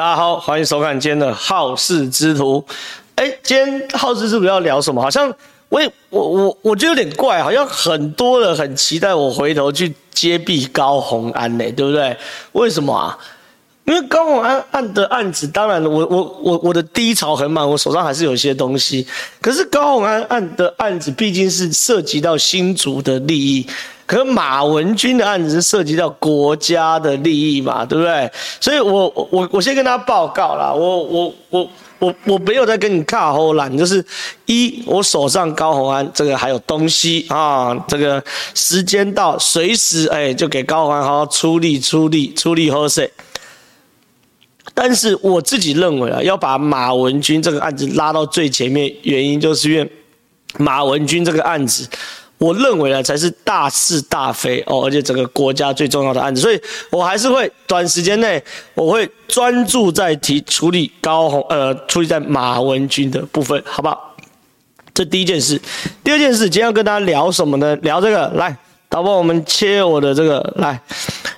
大家好，欢迎收看今天的好事之徒。哎，今天好事之徒要聊什么？好像我也我我我觉得有点怪，好像很多人很期待我回头去揭弊高红安呢，对不对？为什么啊？因为高虹安案的案子，当然我我我我的低潮很满，我手上还是有一些东西。可是高虹安案的案子毕竟是涉及到新竹的利益。可是马文君的案子是涉及到国家的利益嘛，对不对？所以我我我先跟大家报告啦，我我我我我没有在跟你卡后懒，就是一我手上高虹安这个还有东西啊，这个时间到随时哎就给高虹安好好出力出力出力喝水。但是我自己认为啊，要把马文君这个案子拉到最前面，原因就是因为马文君这个案子。我认为呢，才是大是大非哦，而且整个国家最重要的案子，所以我还是会短时间内，我会专注在提处理高红，呃，处理在马文君的部分，好不好？这第一件事，第二件事，今天要跟大家聊什么呢？聊这个，来，导播，我们切我的这个，来，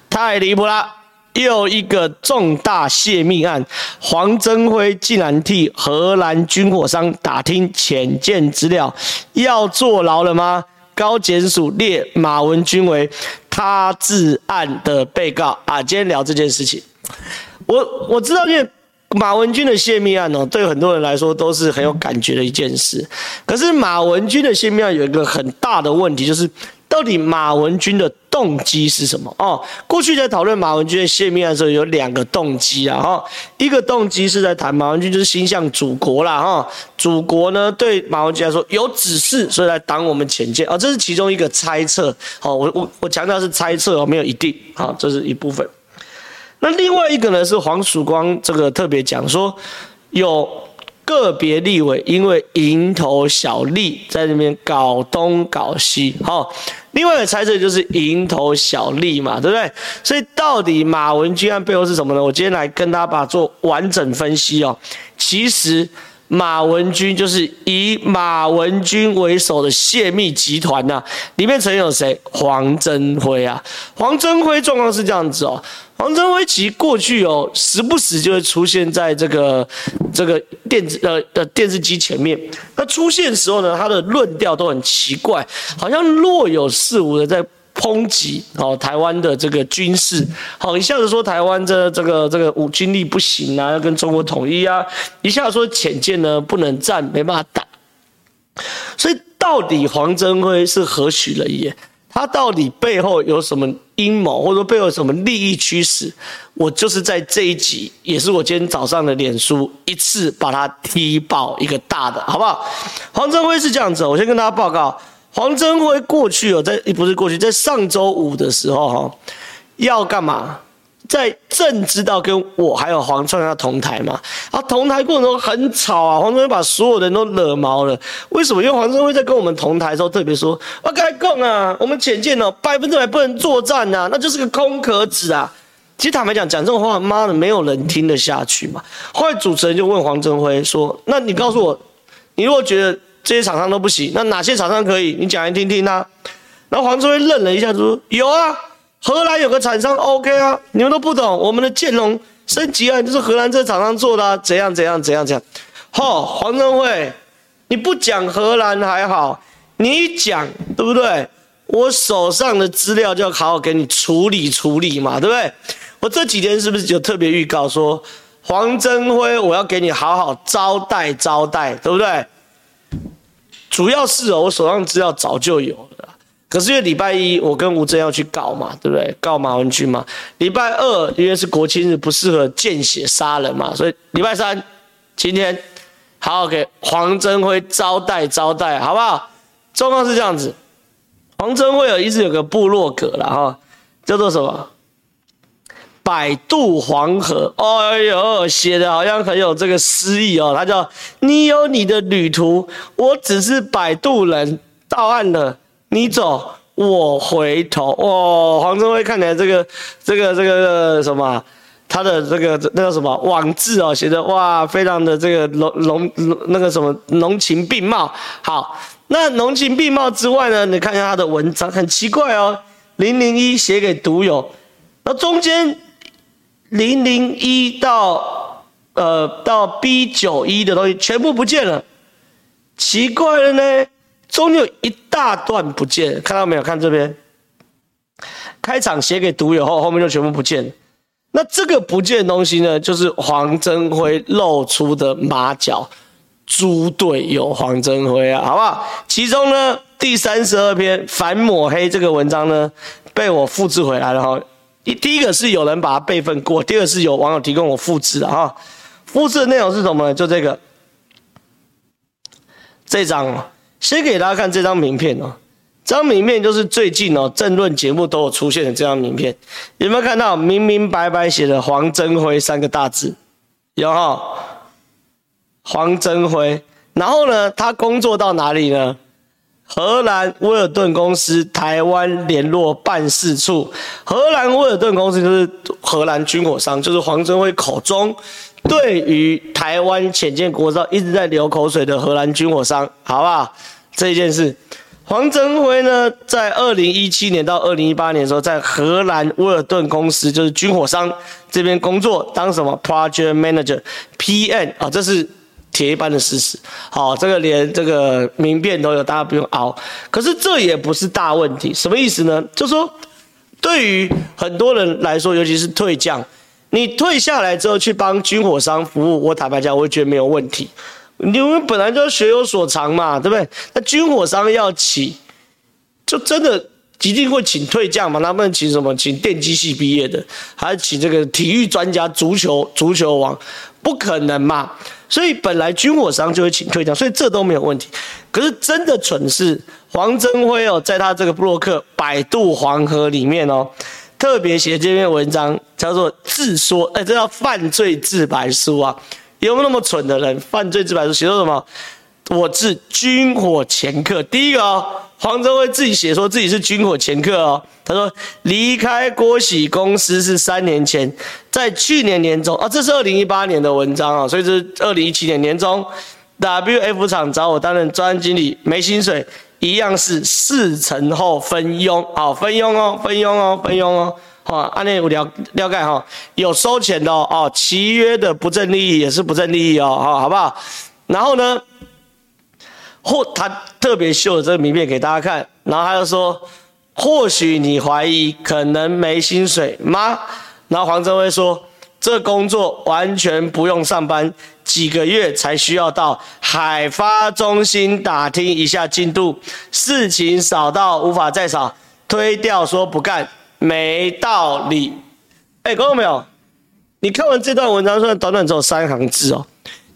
太离谱了，又一个重大泄密案，黄增辉竟然替荷兰军火商打听潜舰资料，要坐牢了吗？高检署列马文君为他治案的被告啊！今天聊这件事情，我我知道，因为马文君的泄密案哦，对很多人来说都是很有感觉的一件事。可是马文君的泄密案有一个很大的问题，就是。到底马文君的动机是什么？哦，过去在讨论马文君的泄密案的时候，有两个动机啊，哈，一个动机是在谈马文君就是心向祖国啦，哈，祖国呢对马文君来说有指示，所以来挡我们前进啊，这是其中一个猜测，好，我我我强调是猜测哦，没有一定，好，这是一部分。那另外一个呢是黄曙光这个特别讲说有。个别立委因为蝇头小利在那边搞东搞西，好，另外一个猜测就是蝇头小利嘛，对不对？所以到底马文君案背后是什么呢？我今天来跟大家把它做完整分析哦。其实马文君就是以马文君为首的泄密集团呐，里面曾有谁？黄增辉啊，黄增辉状况是这样子哦。黄增辉其实过去哦，时不时就会出现在这个这个电子呃的电视机前面。他出现的时候呢，他的论调都很奇怪，好像若有似无的在抨击哦台湾的这个军事，好一下子说台湾这这个这个武军力不行啊，要跟中国统一啊，一下子说潜舰呢不能战，没办法打。所以到底黄增辉是何许人也？他到底背后有什么阴谋，或者说背后有什么利益驱使？我就是在这一集，也是我今天早上的脸书一次把他踢爆一个大的，好不好？黄增辉是这样子，我先跟大家报告，黄增辉过去哦在，不是过去，在上周五的时候哈，要干嘛？在正知道跟我还有黄创要同台嘛，啊，同台过程中很吵啊，黄增辉把所有人都惹毛了。为什么？因为黄增辉在跟我们同台的时候特别说：“我跟你讲啊，我们浅见哦，百分之百不能作战呐，那就是个空壳子啊。”其实坦白讲，讲这种话，妈的，没有人听得下去嘛。后来主持人就问黄增辉说：“那你告诉我，你如果觉得这些厂商都不行，那哪些厂商可以？你讲来听听啊。”然后黄增辉愣了一下，说：“有啊。”荷兰有个厂商 OK 啊，你们都不懂，我们的剑龙升级案就是荷兰这厂商做的啊，怎样怎样怎样怎样。吼，黄增辉，你不讲荷兰还好，你一讲对不对？我手上的资料就要好好给你处理处理嘛，对不对？我这几天是不是就特别预告说，黄增辉我要给你好好招待招待，对不对？主要是哦，我手上资料早就有了。可是因为礼拜一我跟吴峥要去告嘛，对不对？告马文君嘛。礼拜二因为是国庆日，不适合见血杀人嘛，所以礼拜三今天好好给黄增辉招待招待，好不好？状况是这样子，黄增辉有一直有个部落格了哈，叫做什么？摆渡黄河。哎呦，写的好像很有这个诗意哦。他叫你有你的旅途，我只是摆渡人，到岸了。你走，我回头。哦，黄增辉看起来这个、这个、这个什么，他的这个那个什么网志哦，写的哇，非常的这个浓浓那个什么浓情并茂。好，那浓情并茂之外呢，你看一下他的文章，很奇怪哦。零零一写给读友，那中间零零一到呃到 B 九一的东西全部不见了，奇怪了呢，中间有一大段不见，看到没有？看这边，开场写给读友后，后面就全部不见。那这个不见的东西呢，就是黄镇辉露出的马脚，猪队友黄镇辉啊，好不好？其中呢，第三十二篇反抹黑这个文章呢，被我复制回来了哈。第第一个是有人把它备份过，第二个是有网友提供我复制的哈。复制的内容是什么呢？就这个，这张，先给大家看这张名片哦。这张名片就是最近哦，政论节目都有出现的这张名片，有没有看到明明白白写的黄镇辉三个大字？有哈，黄镇辉。然后呢，他工作到哪里呢？荷兰威尔顿公司台湾联络办事处。荷兰威尔顿公司就是荷兰军火商，就是黄镇辉口中对于台湾潜舰国造一直在流口水的荷兰军火商，好不好？这一件事。黄镇辉呢，在二零一七年到二零一八年的时候，在荷兰威尔顿公司，就是军火商这边工作，当什么 Project Manager，PM 啊，这是铁一般的事实。好，这个连这个名辨都有，大家不用熬。可是这也不是大问题，什么意思呢？就是说，对于很多人来说，尤其是退将，你退下来之后去帮军火商服务，我坦白讲，我觉得没有问题。你们本来就学有所长嘛，对不对？那军火商要请，就真的一定会请退将嘛？他们请什么？请电机系毕业的，还是请这个体育专家、足球足球王？不可能嘛！所以本来军火商就会请退将，所以这都没有问题。可是真的蠢事黄镇辉哦，在他这个布洛克百度黄河》里面哦，特别写这篇文章叫做自说，哎，这叫犯罪自白书啊。有没有那么蠢的人？犯罪自白书写说什么？我是军火掮客。第一个哦，黄镇辉自己写说自己是军火掮客哦。他说离开郭喜公司是三年前，在去年年中啊，这是二零一八年的文章啊，所以这是二零一七年年中，WF 厂找我担任专案经理，没薪水，一样是事成后分佣，好分佣哦，分佣哦，分佣哦。好，按那我了了解哈，有收钱的哦，契约的不正利益也是不正利益哦，好，好不好？然后呢，或他特别秀了这个名片给大家看，然后他就说，或许你怀疑可能没薪水吗？然后黄镇辉说，这工作完全不用上班，几个月才需要到海发中心打听一下进度，事情少到无法再少，推掉说不干。没道理，哎，看到没有？你看完这段文章，虽然短短只有三行字哦，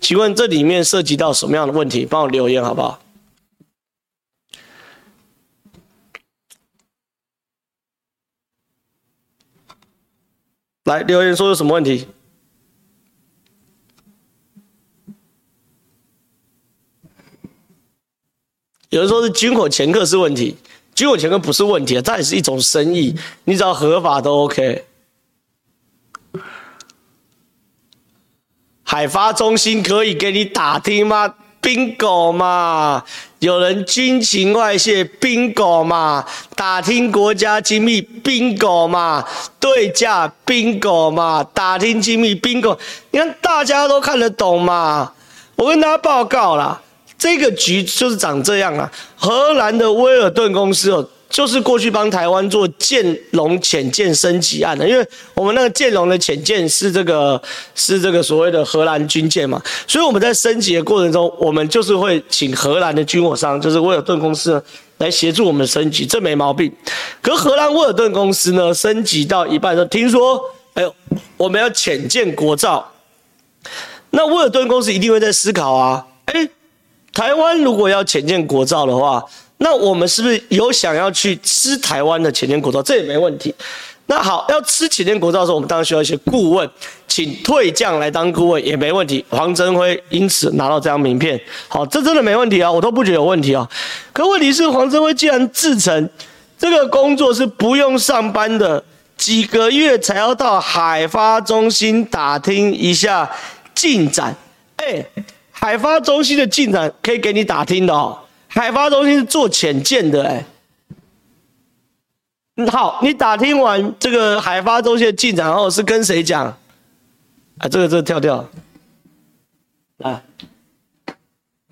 请问这里面涉及到什么样的问题？帮我留言好不好？来留言说有什么问题？有人说是军火掮客是问题。军火掮客不是问题啊，这也是一种生意，你只要合法都 OK。海发中心可以给你打听吗？Bingo 嘛，有人军情外泄，Bingo 嘛，打听国家机密，Bingo 嘛，对价，Bingo 嘛，打听机密，Bingo，你看大家都看得懂嘛？我跟大家报告啦。这个局就是长这样啊！荷兰的威尔顿公司哦，就是过去帮台湾做剑龙潜舰升级案的，因为我们那个剑龙的潜舰是这个是这个所谓的荷兰军舰嘛，所以我们在升级的过程中，我们就是会请荷兰的军火商，就是威尔顿公司来协助我们升级，这没毛病。可荷兰威尔顿公司呢，升级到一半的时候，听说哎呦，我们要潜舰国造，那威尔顿公司一定会在思考啊，哎。台湾如果要潜舰国造的话，那我们是不是有想要去吃台湾的潜舰国造？这也没问题。那好，要吃潜舰国造的时候，我们当然需要一些顾问，请退将来当顾问也没问题。黄镇辉因此拿到这张名片，好，这真的没问题啊，我都不觉得有问题啊。可问题是，黄镇辉既然自称这个工作是不用上班的，几个月才要到海发中心打听一下进展，哎。海发中心的进展可以给你打听的哦。海发中心是做潜舰的，哎。好，你打听完这个海发中心的进展后，是跟谁讲？啊，这个这个跳跳，来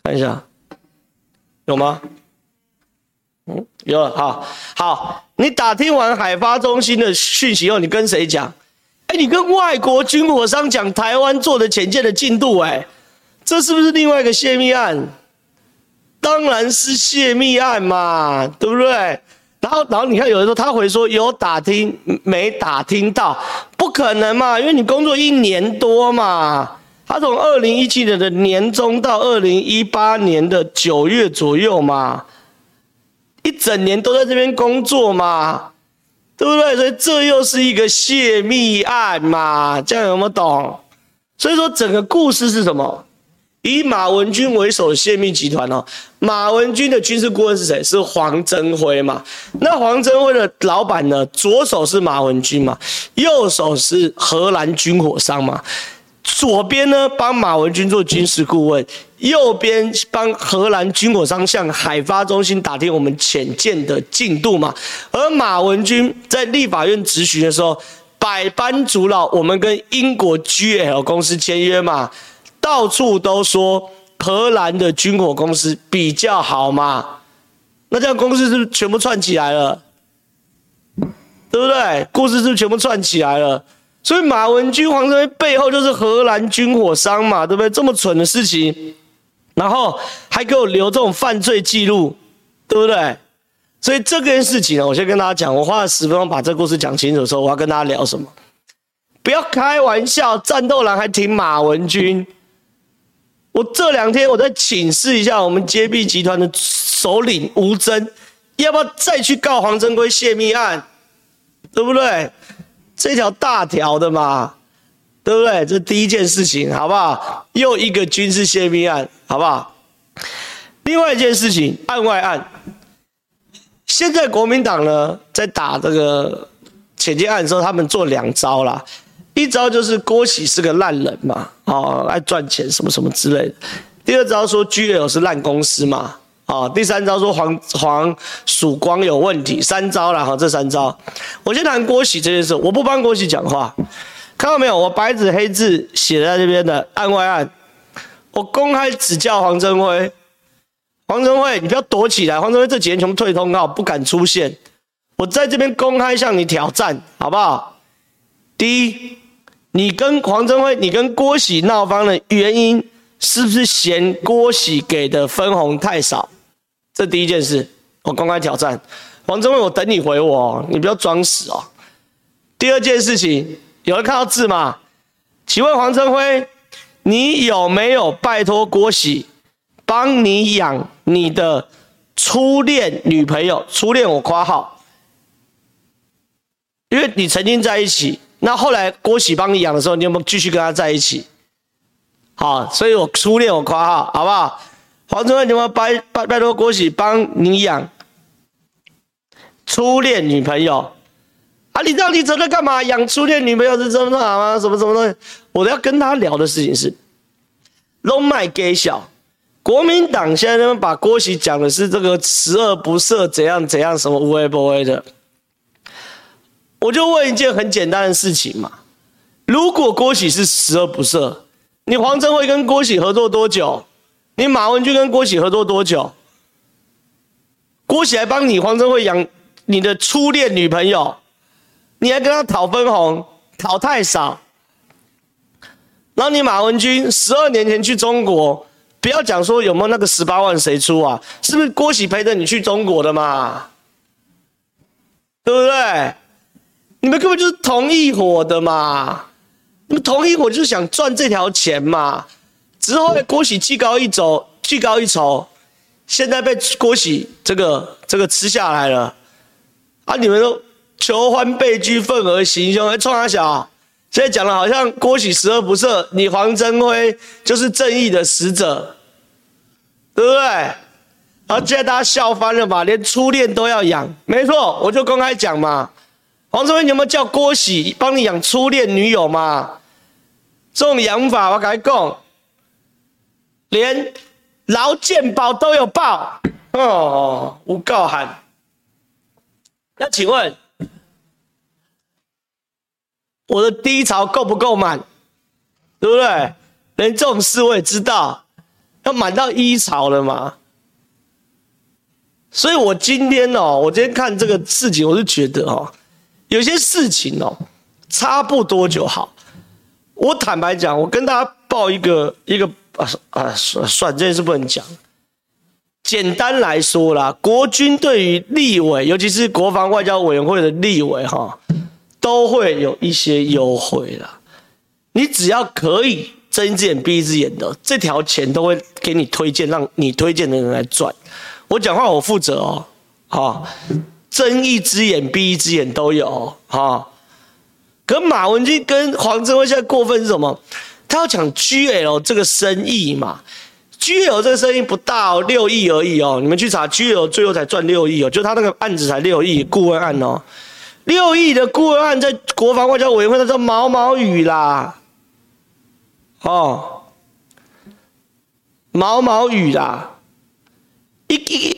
看一下，有吗？嗯，有。好，好，你打听完海发中心的讯息后，你跟谁讲？哎，你跟外国军火商讲台湾做的潜舰的进度，哎，这是不是另外一个泄密案？当然是泄密案嘛，对不对？然后，然后你看，有人说他回说有打听没打听到，不可能嘛，因为你工作一年多嘛，他从二零一七年的年中到二零一八年的九月左右嘛，一整年都在这边工作嘛，对不对？所以这又是一个泄密案嘛，这样有没有懂？所以说整个故事是什么？以马文君为首的泄密集团哦，马文君的军事顾问是谁？是黄镇辉嘛？那黄镇辉的老板呢？左手是马文君嘛？右手是荷兰军火商嘛？左边呢帮马文君做军事顾问，右边帮荷兰军火商向海发中心打听我们潜舰的进度嘛？而马文君在立法院质询的时候，百般阻挠我们跟英国 GL 公司签约嘛？到处都说荷兰的军火公司比较好嘛，那这样公司是不是全部串起来了？对不对？故事是不是全部串起来了？所以马文君、黄镇辉背后就是荷兰军火商嘛，对不对？这么蠢的事情，然后还给我留这种犯罪记录，对不对？所以这件事情呢，我先跟大家讲，我花了十分钟把这个故事讲清楚的时候，我要跟大家聊什么？不要开玩笑，战斗蓝还挺马文君。我这两天我再请示一下我们接臂集团的首领吴峥，要不要再去告黄镇辉泄密案，对不对？这条大条的嘛，对不对？这第一件事情，好不好？又一个军事泄密案，好不好？另外一件事情，案外案。现在国民党呢，在打这个潜舰案的时候，他们做两招啦。一招就是郭喜是个烂人嘛，哦，爱赚钱什么什么之类的。第二招说 GL 是烂公司嘛，哦，第三招说黄黄曙光有问题。三招了哈，这三招。我先谈郭喜这件事，我不帮郭喜讲话，看到没有？我白纸黑字写在这边的案外案，我公开指教黄镇辉，黄镇辉你不要躲起来，黄镇辉这几天全部退通告，不敢出现。我在这边公开向你挑战，好不好？第一。你跟黄镇辉，你跟郭喜闹翻的原因是不是嫌郭喜给的分红太少？这第一件事，我公开挑战黄镇辉，我等你回我，你不要装死哦。第二件事情，有人看到字吗？请问黄镇辉，你有没有拜托郭喜帮你养你的初恋女朋友？初恋我夸号，因为你曾经在一起。那后来郭喜帮你养的时候，你有没有继续跟他在一起？好，所以我初恋我夸号，好不好？黄镇辉，你有没有拜拜拜托郭喜帮你养初恋女朋友？啊，你到底在干嘛？养初恋女朋友是这么好吗？什么什么东西？我都要跟他聊的事情是，拢卖给小国民党现在他们把郭喜讲的是这个十恶不赦，怎样怎样，什么无为不为的。我就问一件很简单的事情嘛，如果郭喜是十恶不赦，你黄镇辉跟郭喜合作多久？你马文君跟郭喜合作多久？郭喜还帮你黄镇辉养你的初恋女朋友，你还跟他讨分红，讨太少。然后你马文君十二年前去中国，不要讲说有没有那个十八万谁出啊？是不是郭喜陪着你去中国的嘛？对不对？你们根本就是同一伙的嘛！你们同一伙就是想赚这条钱嘛！之后郭喜技高一走，技高一筹，现在被郭喜这个这个吃下来了啊！你们都求欢被拒，愤而行凶，还冲三小！现在讲的好像郭喜十恶不赦，你黄镇辉就是正义的使者，对不对？然后现在大家笑翻了嘛，连初恋都要养，没错，我就公开讲嘛。黄镇辉，你有没有叫郭喜帮你养初恋女友嘛？这种养法我敢讲，连劳健保都有报哦，无告函。那请问我的低潮够不够满？对不对？连这种事我也知道，要满到一潮了嘛。所以我今天哦，我今天看这个事情，我就觉得哦，有些事情哦，差不多就好。我坦白讲，我跟大家报一个一个啊啊算算这件事不能讲。简单来说啦，国军对于立委，尤其是国防外交委员会的立委哈，都会有一些优惠啦。你只要可以睁一只眼闭一只眼的，这条钱都会给你推荐，让你推荐的人来赚。我讲话我负责哦，好，睁一只眼闭一只眼都有哈。可马文君跟黄镇辉现在过分是什么？他要抢 GL 这个生意嘛？GL 这个生意不大哦，六亿而已哦。你们去查 GL 最后才赚六亿哦，就他那个案子才六亿顾问案哦，六亿的顾问案在国防外交委员会那叫毛毛雨啦，哦，毛毛雨啦。一一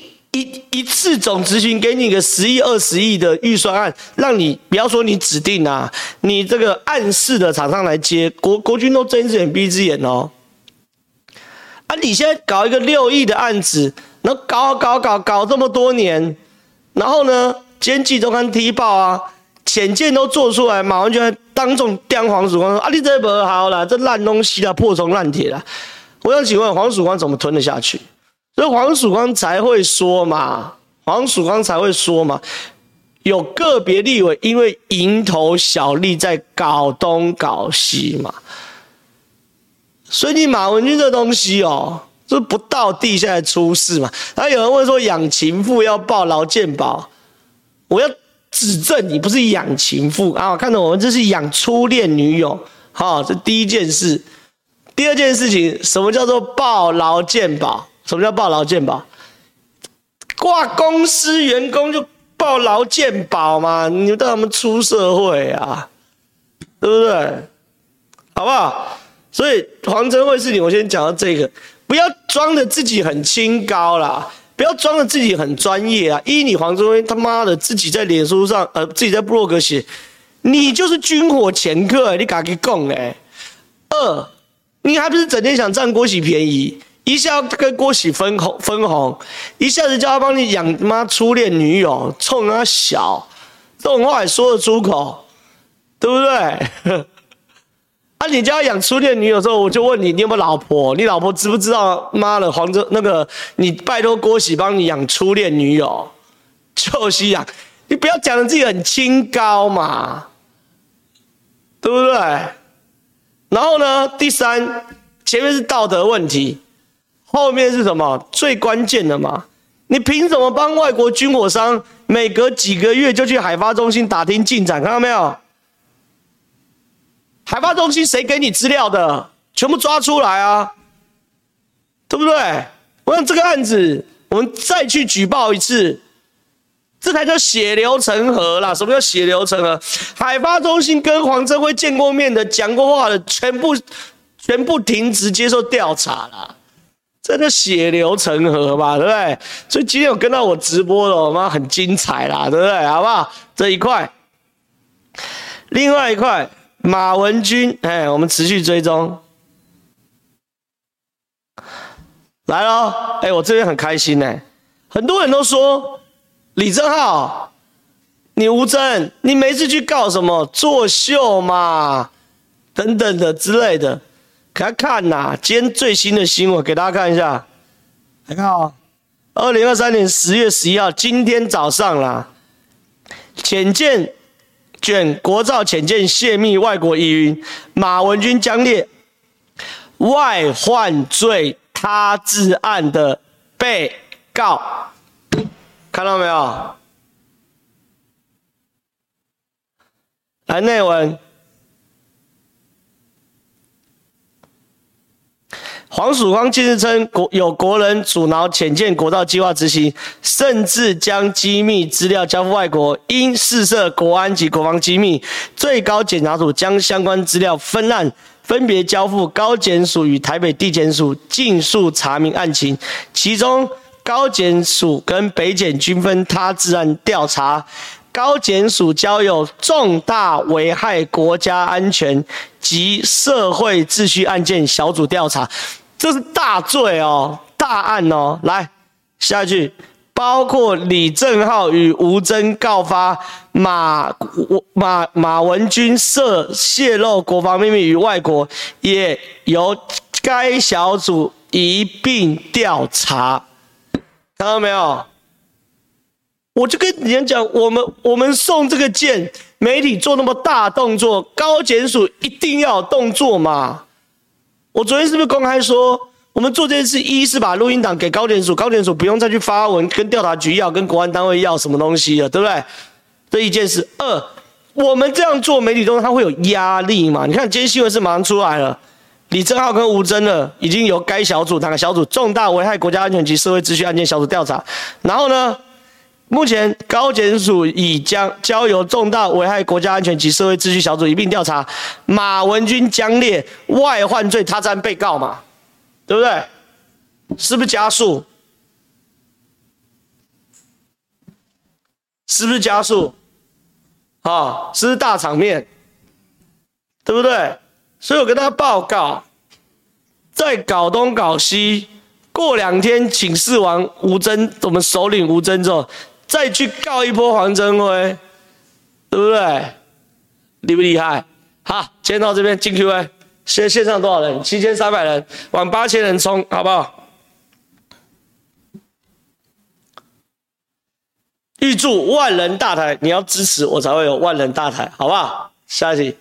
一次总执行给你个十亿二十亿的预算案，让你不要说你指定啊，你这个暗示的厂商来接，国国军都睁一只眼闭一只眼哦。啊，你现在搞一个六亿的案子，然后搞搞搞搞这么多年，然后呢，今天季周刊踢爆啊，潜舰都做出来，马文君还当众刁黄曙光说啊，你这不好啦，这烂东西啦，破铜烂铁啦。我想请问黄曙光怎么吞得下去？所以黄曙光才会说嘛，黄曙光才会说嘛，有个别立委因为蝇头小利在搞东搞西嘛，所以你马文君这东西哦，就不到地下来出事嘛。然后有人问说养情妇要报劳健保，我要指正你不是养情妇啊，看到我们这是养初恋女友，好，这第一件事。第二件事情，什么叫做报劳健保？什么叫报劳健保？挂公司员工就报劳健保嘛？你带他们出社会啊，对不对？好不好？所以黄镇辉事情，我先讲到这个，不要装的自己很清高啦，不要装的自己很专业啊！一，你黄镇辉他妈的自己在脸书上，呃，自己在部落格写，你就是军火掮客，你敢去讲哎？二，你还不是整天想占郭喜便宜？一下跟郭喜分红分红，一下子叫他帮你养妈初恋女友，冲他小，这种话也说得出口，对不对？啊，你叫他养初恋女友之后，我就问你，你有没有老婆？你老婆知不知道？妈的，黄州那个，你拜托郭喜帮你养初恋女友，就是养，你不要讲的自己很清高嘛，对不对？然后呢，第三，前面是道德问题。后面是什么？最关键的嘛？你凭什么帮外国军火商每隔几个月就去海发中心打听进展？看到没有？海发中心谁给你资料的？全部抓出来啊！对不对？我想这个案子，我们再去举报一次，这才叫血流成河啦！什么叫血流成河？海发中心跟黄镇辉见过面的、讲过话的，全部全部停职接受调查了。真的血流成河吧，对不对？所以今天有跟到我直播的，我妈很精彩啦，对不对？好不好？这一块，另外一块，马文君，哎，我们持续追踪，来喽！哎，我这边很开心呢，很多人都说李正浩，你吴峥，你每次去告什么作秀嘛，等等的之类的。给他看呐、啊，今天最新的新闻给大家看一下，来看哦，二零二三年十月十一号，今天早上啦，浅见卷国造浅见泄密外国疑云，马文君将列外患罪他治案的被告，看到没有？来内文。黄曙光近日称，国有国人阻挠浅见国道计划执行，甚至将机密资料交付外国，因事涉国安及国防机密，最高检察署将相关资料分案分别交付高检署与台北地检署，尽速查明案情。其中高检署跟北检均分他治案调查。高检署交由重大危害国家安全及社会秩序案件小组调查，这是大罪哦，大案哦。来，下一句，包括李正浩与吴征告发马马马文君涉泄露国防秘密与外国，也由该小组一并调查。看到没有？我就跟你讲，我们我们送这个件，媒体做那么大动作，高检署一定要有动作嘛？我昨天是不是公开说，我们做这件事，一是把录音档给高检署，高检署不用再去发文跟调查局要，跟国安单位要什么东西了，对不对？这一件事。二，我们这样做媒体中，他，会有压力嘛？你看今天新闻是马上出来了，李正浩跟吴峥了，已经由该小组哪个小组重大危害国家安全及社会秩序案件小组调查，然后呢？目前高检署已将交由重大危害国家安全及社会秩序小组一并调查，马文君将列外患罪，他占被告嘛，对不对？是不是加速？是不是加速？啊，是不是大场面？对不对？所以我跟他报告，在搞东搞西，过两天请示完吴峥，我们首领吴峥之后。再去告一波黄镇辉，对不对？厉不厉害？好，今天到这边进 Q&A。现在线上多少人？七千三百人，往八千人冲，好不好？预祝万人大台，你要支持我才会有万人大台，好不好？下一题。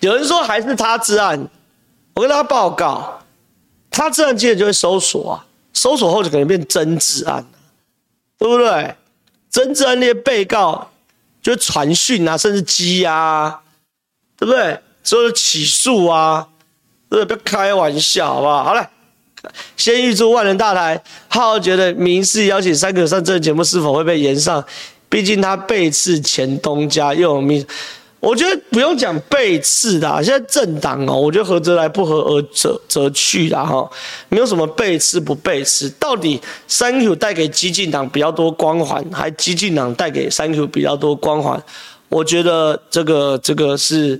有人说还是他治案，我跟大家报告，他治案接着就会搜索啊。搜索后就可能变真治案，对不对？真治案那些被告就传讯啊，甚至羁押啊，对不对？所有的起诉啊，对不对？不要开玩笑，好不好？好了，先预祝万人大台。浩浩觉得民事邀请 3Q 上这个节目是否会被延上？毕竟他背刺前东家，又有民。我觉得不用讲背刺的，现在政党哦，我觉得合则来，不合而则则去的哈，没有什么背刺不背刺。到底 3Q 带给激进党比较多光环，还激进党带给 3Q 比较多光环？我觉得这个这个是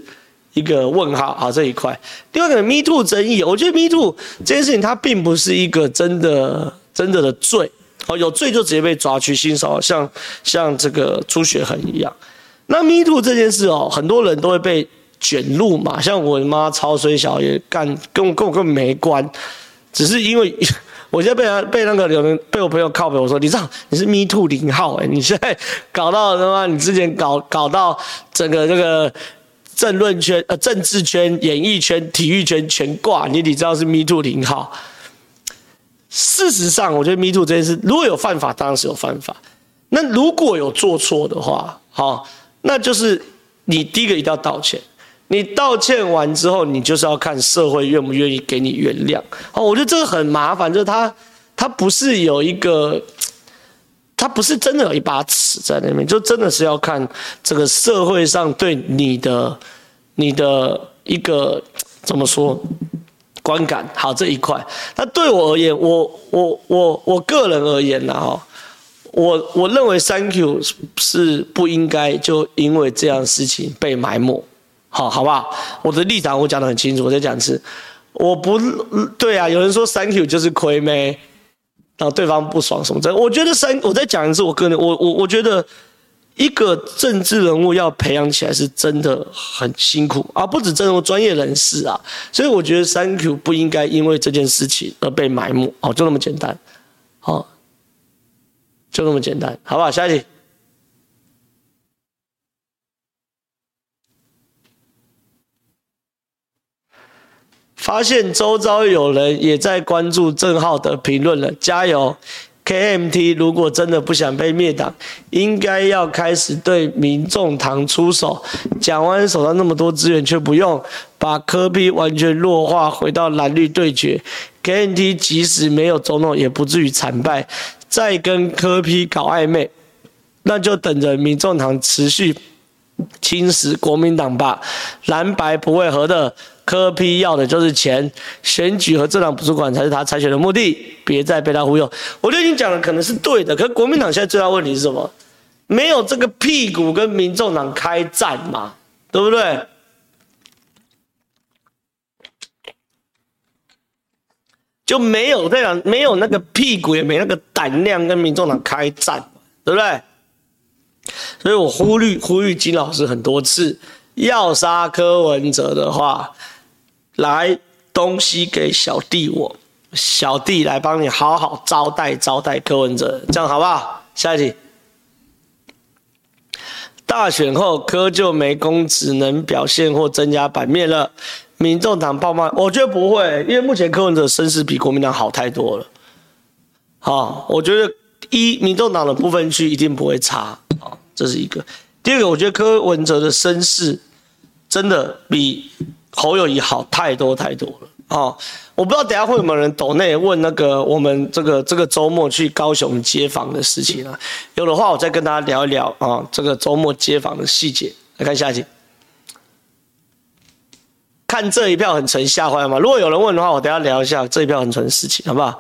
一个问号啊这一块。另外一个 Me Too 争议，我觉得 Me Too 这件事情它并不是一个真的真的的罪哦，有罪就直接被抓去性骚扰，像像这个朱学恒一样。那 Me Too 这件事哦，很多人都会被卷入嘛，像我妈超衰小也干，跟我跟我根本没关，只是因为我现在被他被那个有人被我朋友靠北，我说你知道你是 Me Too 零号哎，你现在搞到他妈你之前搞搞到整个这个政论圈呃政治圈演艺圈体育圈全挂，你你知道是 Me Too 零号。事实上，我觉得 Me Too 这件事如果有犯法，当然是有犯法，那如果有做错的话，好。那就是你第一个一定要道歉，你道歉完之后，你就是要看社会愿不愿意给你原谅。哦，我觉得这个很麻烦，就是他他不是有一个，他不是真的有一把尺在那边，就真的是要看这个社会上对你的你的一个怎么说观感。好，这一块，那对我而言，我我我我个人而言呢，哈。我我认为 3Q 是不应该就因为这样事情被埋没，好好不好？我的立场我讲得很清楚，我再讲一次，我不对啊。有人说 3Q 就是亏没，然后对方不爽什么的。我觉得三，我再讲一次，我个人我我我觉得一个政治人物要培养起来是真的很辛苦啊，不止这种专业人士啊，所以我觉得 3Q 不应该因为这件事情而被埋没，哦，就那么简单，好。就这么简单，好不好？下一题。发现周遭有人也在关注正浩的评论了，加油！KMT 如果真的不想被灭党，应该要开始对民众党出手。蒋万手上那么多资源却不用，把科批完全弱化，回到蓝绿对决。KMT 即使没有总统，也不至于惨败。再跟柯 P 搞暧昧，那就等着民众党持续侵蚀国民党吧，蓝白不会合的，柯 P 要的就是钱，选举和政党图书馆才是他参选的目的，别再被他忽悠。我就已经讲了，可能是对的，可是国民党现在最大问题是什么？没有这个屁股跟民众党开战嘛，对不对？就没有这样，没有那个屁股，也没那个胆量跟民众党开战，对不对？所以我呼吁呼吁金老师很多次，要杀柯文哲的话，来东西给小弟我，小弟来帮你好好招待招待柯文哲，这样好不好？下一题。大选后柯就没功，只能表现或增加版面了。民众党爆骂，我觉得不会，因为目前柯文哲声势比国民党好太多了。好，我觉得一民众党的部分区一定不会差。好，这是一个。第二个，我觉得柯文哲的声势真的比侯友谊好太多太多了。哦，我不知道等下会有没有人抖内问那个我们这个这个周末去高雄街访的事情啊？有的话，我再跟大家聊一聊啊、这个周末街访的细节。来看下一集。看这一票很纯吓坏吗？如果有人问的话，我等下聊一下这一票很纯的事情，好不好？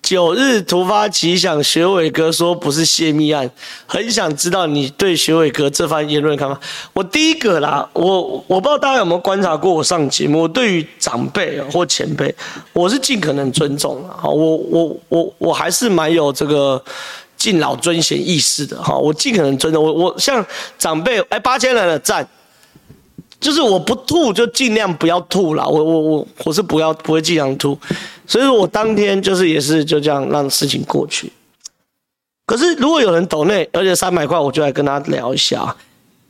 九日突发奇想，学伟哥说不是泄密案，很想知道你对学伟哥这番言论看法。我第一个啦，我我不知道大家有没有观察过我上节目，我对于长辈或前辈，我是尽可能尊重的哈。我我我我还是蛮有这个敬老尊贤意识的哈。我尽可能尊重我我像长辈，哎，八千人的赞。就是我不吐，就尽量不要吐啦。我我我我是不要不会经常吐，所以说我当天就是也是就这样让事情过去。可是如果有人抖内，而且三百块，我就来跟他聊一下。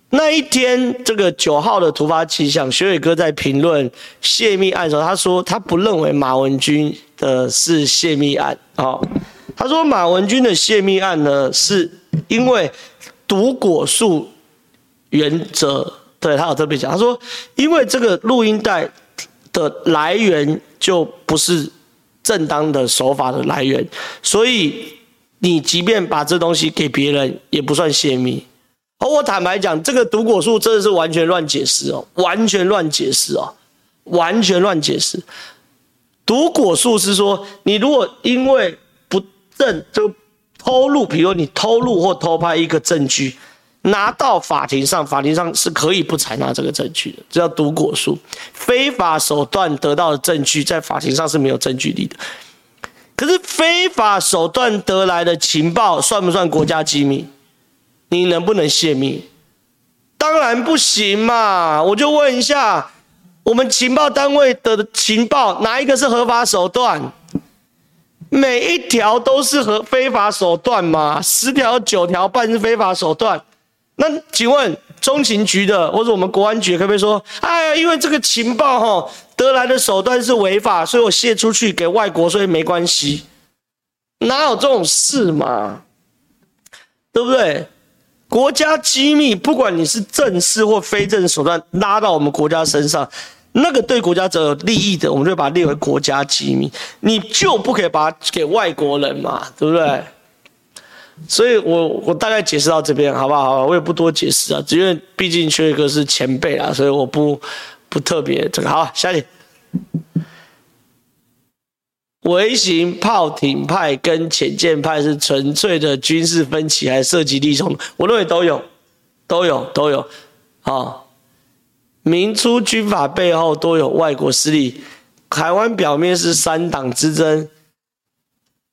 那一天这个九号的突发奇想，学伟哥在评论泄密案的时候，他说他不认为马文君的是泄密案啊。他说马文君的泄密案呢，是因为毒果树原则。对，他有特别讲，他说，因为这个录音带的来源就不是正当的手法的来源，所以你即便把这东西给别人，也不算泄密。而我坦白讲，这个毒果树真的是完全乱解释哦，完全乱解释哦，完全乱解释。毒果树是说，你如果因为不正就偷录，比如你偷录或偷拍一个证据。拿到法庭上，法庭上是可以不采纳这个证据的，这叫读果书。非法手段得到的证据，在法庭上是没有证据力的。可是非法手段得来的情报，算不算国家机密？你能不能泄密？当然不行嘛！我就问一下，我们情报单位的情报，哪一个是合法手段？每一条都是合非法手段嘛？十条九条半是非法手段。那请问中情局的或者我们国安局可不可以说，哎呀，因为这个情报哈得来的手段是违法，所以我泄出去给外国，所以没关系？哪有这种事嘛？对不对？国家机密，不管你是正式或非正式手段拉到我们国家身上，那个对国家则有利益的，我们就把它列为国家机密，你就不可以把它给外国人嘛？对不对？所以我我大概解释到这边，好不好？我也不多解释啊，因为毕竟薛哥是前辈啊，所以我不不特别这个。好，下一点。微型炮艇派跟潜舰派是纯粹的军事分歧，还是涉及利益？我认为都有，都有，都有。啊，民初军阀背后都有外国势力，台湾表面是三党之争。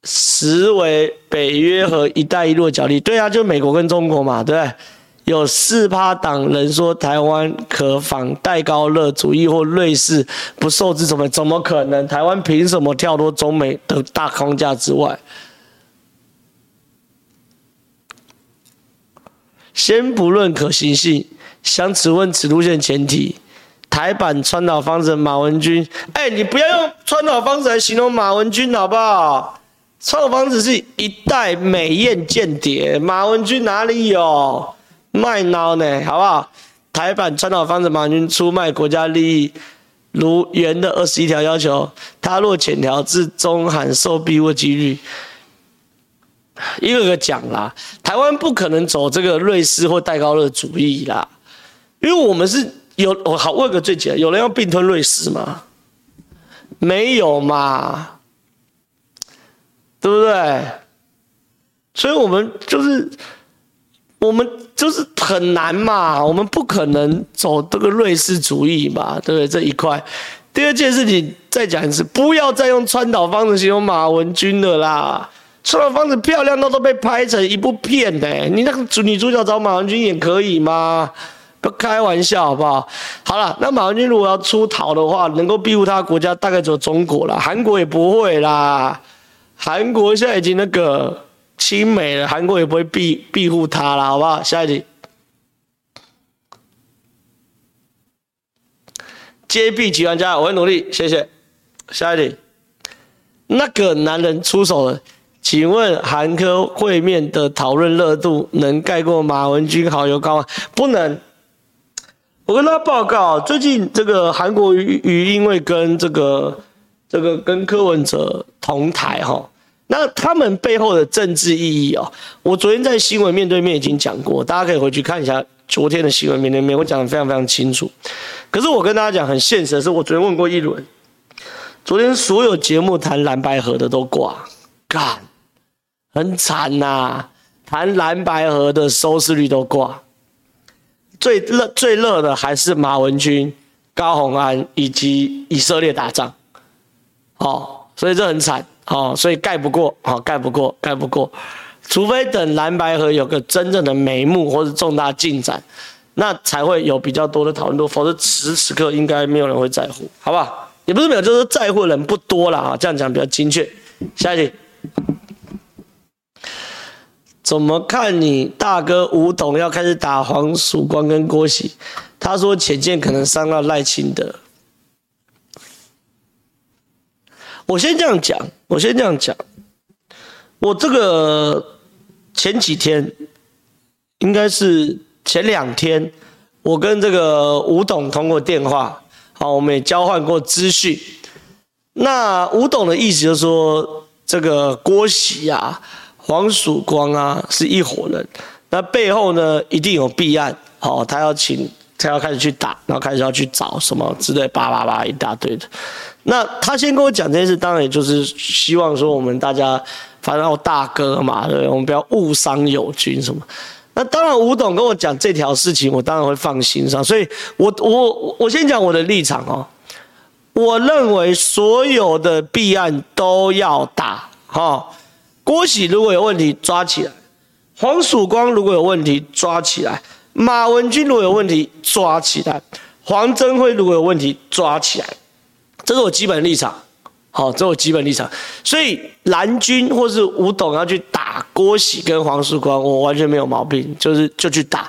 实为北约和“一带一路”的角力，对啊，就美国跟中国嘛，对不对？有四趴党人说台湾可仿戴高乐主义或瑞士不受之，怎么怎么可能？台湾凭什么跳脱中美的大框架之外？先不论可行性，想请问此路线前提，台版川岛芳子马文君，哎，你不要用川岛芳子来形容马文君，好不好？川岛芳子是一代美艳间谍，马文君哪里有卖孬呢？好不好？台版川岛芳子马文君出卖国家利益，如原的二十一条要求，他若潜逃至中韩受庇护几率，一个个讲啦，台湾不可能走这个瑞士或戴高乐主义啦，因为我们是有我好问个最简单，有人要并吞瑞士吗？没有嘛，对不对？所以我们就是我们就是很难嘛，我们不可能走这个瑞士主义嘛，对不对？这一块。第二件事情再讲一次，不要再用川岛芳子形容马文君了啦。川岛芳子漂亮到都被拍成一部片呢、你那个主女主角找马文君演可以吗？不开玩笑好不好？好了，那马文君如果要出逃的话，能够庇护他国家大概只有中国了，韩国也不会啦。韩国现在已经那个亲美了，韩国也不会庇庇护他了，好不好？下一题。接币集团家，我会努力，谢谢。下一题，那个男人出手了，请问韩科会面的讨论热度能盖过马文君好友高吗？不能。我跟他报告，最近这个韩国瑜因为跟这个这个跟柯文哲同台哈，那他们背后的政治意义哦，我昨天在新闻面对面已经讲过，大家可以回去看一下。昨天的新闻面对面，我讲的非常非常清楚。可是我跟大家讲很现实的是，我昨天问过一轮，昨天所有节目谈蓝白河的都挂，干，很惨呐、啊！谈蓝白河的收视率都挂，最热最热的还是马文君、高虹安以及以色列打仗，哦，所以这很惨，哦，所以盖不过，哦，盖不过，盖不过。除非等蓝白河有个真正的眉目或者重大进展，那才会有比较多的讨论度，否则此时此刻应该没有人会在乎，好不好？也不是没有，就是在乎的人不多了啊，这样讲比较精确。下一题，怎么看你大哥吴董要开始打黄曙光跟郭喜？他说浅见可能伤到赖清德。我先这样讲，我先这样讲，我这个。前几天，应该是前两天，我跟这个吴董通过电话，好，我们也交换过资讯。那吴董的意思就是说，这个郭喜啊、黄曙光啊是一伙人，那背后呢一定有弊案，好，他要请，他要开始去打，然后开始要去找什么之类，叭叭叭一大堆的。那他先跟我讲这件事，当然也就是希望说我们大家。反正我大哥嘛，对，我们不要误伤友军什么。那当然，吴董跟我讲这条事情，我当然会放心上。所以我，我我先讲我的立场哦。我认为所有的弊案都要打哈。郭喜如果有问题抓起来，黄曙光如果有问题抓起来，马文君如果有问题抓起来，黄贞辉如果有问题抓起来，这是我基本立场。好，这是我基本立场。所以蓝军或是吴董要去打郭喜跟黄曙光，我完全没有毛病，就是就去打。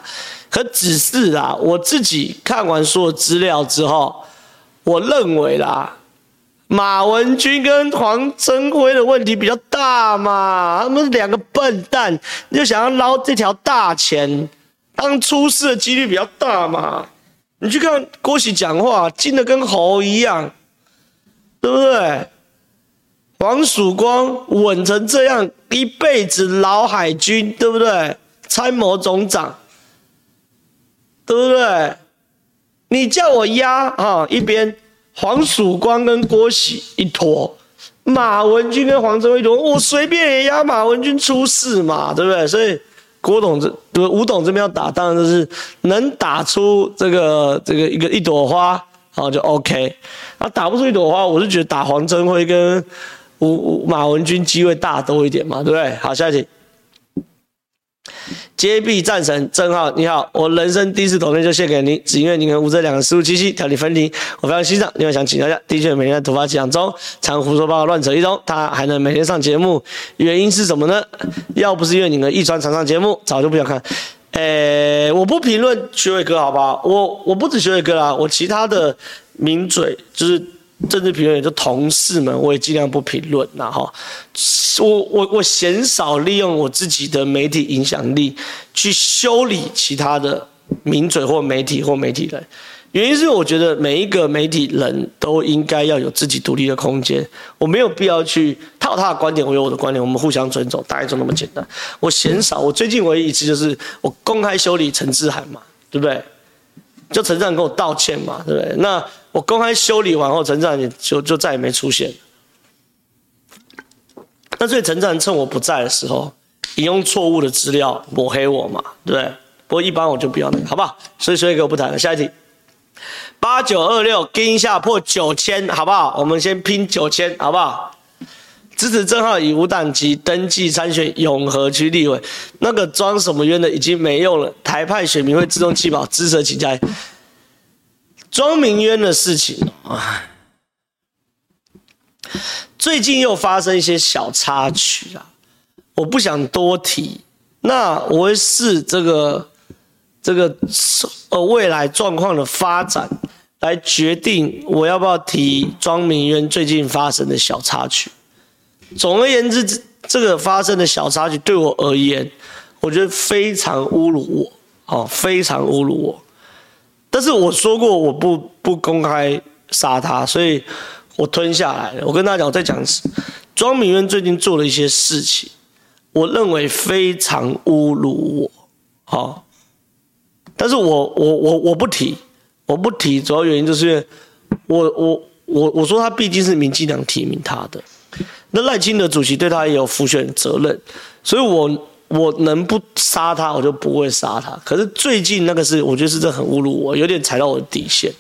可只是啊，我自己看完所有资料之后，我认为啦，马文君跟黄贞辉的问题比较大嘛，他们两个笨蛋，你就想要捞这条大钱，当出事的几率比较大嘛。你去看郭喜讲话，精得跟猴一样。对不对？黄曙光稳成这样，一辈子老海军，对不对？参谋总长，对不对？你叫我压啊一边，黄曙光跟郭喜一坨，马文君跟黄贞辉一坨，我随便也压马文君出事嘛，对不对？所以郭董这对吴董这边要打，当然就是能打出这个这个一个一朵花。好，就 OK，啊，打不出一朵花，我是觉得打黄贞辉跟吴吴马文君机会大多一点嘛，对不对？好，下一题，接币战神郑浩，你好，我人生第一次投内就献给您，只因为您和吴哲两个思路清晰，条理分明，我非常欣赏。另外想请教一下，的确每天在突发奇想中，常胡说八道乱扯一通，他还能每天上节目，原因是什么呢？要不是因为你们一传常上节目，早就不想看。诶、我不评论学伟哥，好不好？我我不止学伟哥啦，我其他的名嘴就是政治评论员的同事们，我也尽量不评论啦哈。我我我鲜少利用我自己的媒体影响力去修理其他的名嘴或媒体或媒体人，原因是我觉得每一个媒体人都应该要有自己独立的空间，我没有必要去套他的观点，我有我的观点，我们互相尊重，大概就那么简单。我嫌少，我最近唯一一次就是我公开修理陈志涵嘛，对不对？就陈志涵跟我道歉嘛，对不对？那我公开修理完后，陈志涵也就就再也没出现。那所以陈志涵趁我不在的时候，引用错误的资料抹黑我嘛，对不对？不过一般我就不要那个，好不好？所以所以给我不谈了，下一题。八九二六，拼一下破九千，好不好？我们先拼九千，好不好？支持正浩以无党籍登记参选永和区立委，那个装什么冤的已经没用了，台派选民会自动弃保，支持请加。庄明渊的事情啊，最近又发生一些小插曲啊，我不想多提，那我会视这个。这个呃未来状况的发展来决定我要不要提庄明渊最近发生的小插曲。总而言之，这个发生的小插曲对我而言，我觉得非常侮辱我，哦，非常侮辱我。但是我说过我不不公开杀他，所以我吞下来了。我跟大家讲，我再讲一次，庄明渊最近做了一些事情，我认为非常侮辱我，好、哦。但是我我我我不提，我不提，主要原因就是因我我我我说他毕竟是民进党提名他的，那赖清德主席对他也有辅选责任，所以我我能不杀他，我就不会杀他。可是最近那个是，我觉得是这很侮辱我，有点踩到我的底线。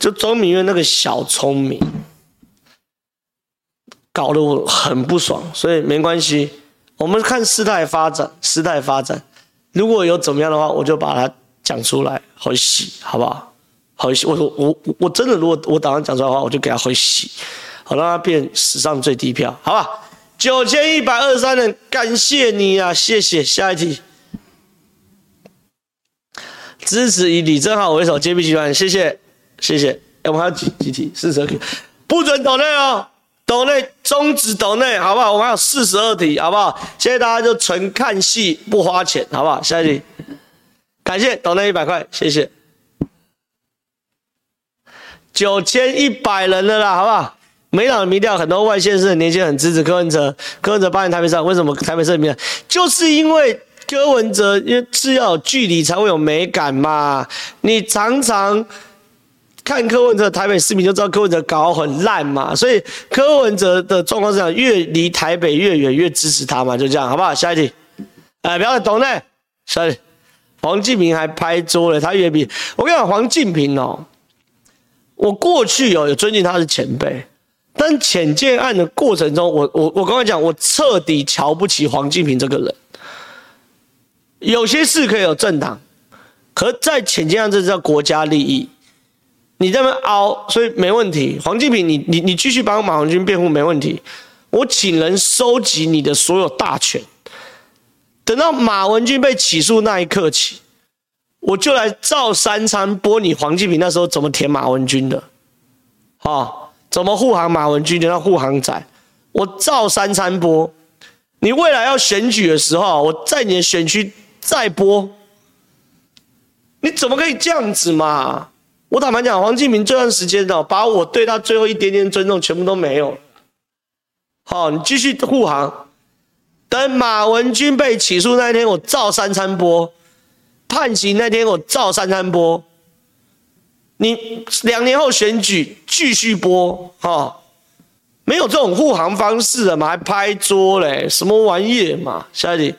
就庄明渊那个小聪明，搞得我很不爽，所以没关系，我们看事态发展，事态发展，如果有怎么样的话，我就把他。讲出来回洗，好不好？回洗。我说我我真的，如果我打算讲出来的话，我就给他回洗，好让他变史上最低票，好吧？九千一百二十三人，感谢你啊，谢谢。下一题，支持以李正浩为首，揭弊集团，谢谢，谢谢。哎，我们还有几几题？四十二题，不准抖内哦，抖内终止抖内，好不好？我们还有四十二题，好不好？现在大家就纯看戏，不花钱，好不好？下一题。感谢抖内一百块，谢谢。九千一百人了啦，好不好？没党的民调，很多外县市的年轻人很支持柯文哲。柯文哲八年台北上，为什么台北市民？就是因为柯文哲，因为是要距离才会有美感嘛。你常常看柯文哲台北市民就知道柯文哲搞很烂嘛。所以柯文哲的状况是这样，越离台北越远，越支持他嘛，就这样，好不好？下一题，哎，不要抖内，下一题。黄敬平还拍桌了，他越比我跟你讲，黄敬平哦，我过去哦有尊敬他是前辈，但浅见案的过程中，我我我刚才讲，我彻底瞧不起黄敬平这个人。有些事可以有政党，可在浅见案这叫国家利益，你这么凹，所以没问题。黄敬平你，你你继续帮马文君辩护没问题，我请人收集你的所有大权。等到马文君被起诉那一刻起，我就来照三餐播你黄敬平那时候怎么舔马文君的，啊、哦，怎么护航马文君的那护航仔，我照三餐播。你未来要选举的时候，我在你的选区再播。你怎么可以这样子嘛？我坦白讲，黄敬平这段时间哦，把我对他最后一点点尊重全部都没有。好、你继续护航。等马文君被起诉那天，我照三餐播；判刑那天，我照三餐播。你两年后选举继续播，哈，没有这种护航方式的嘛？还拍桌嘞，什么玩意嘛？下一题，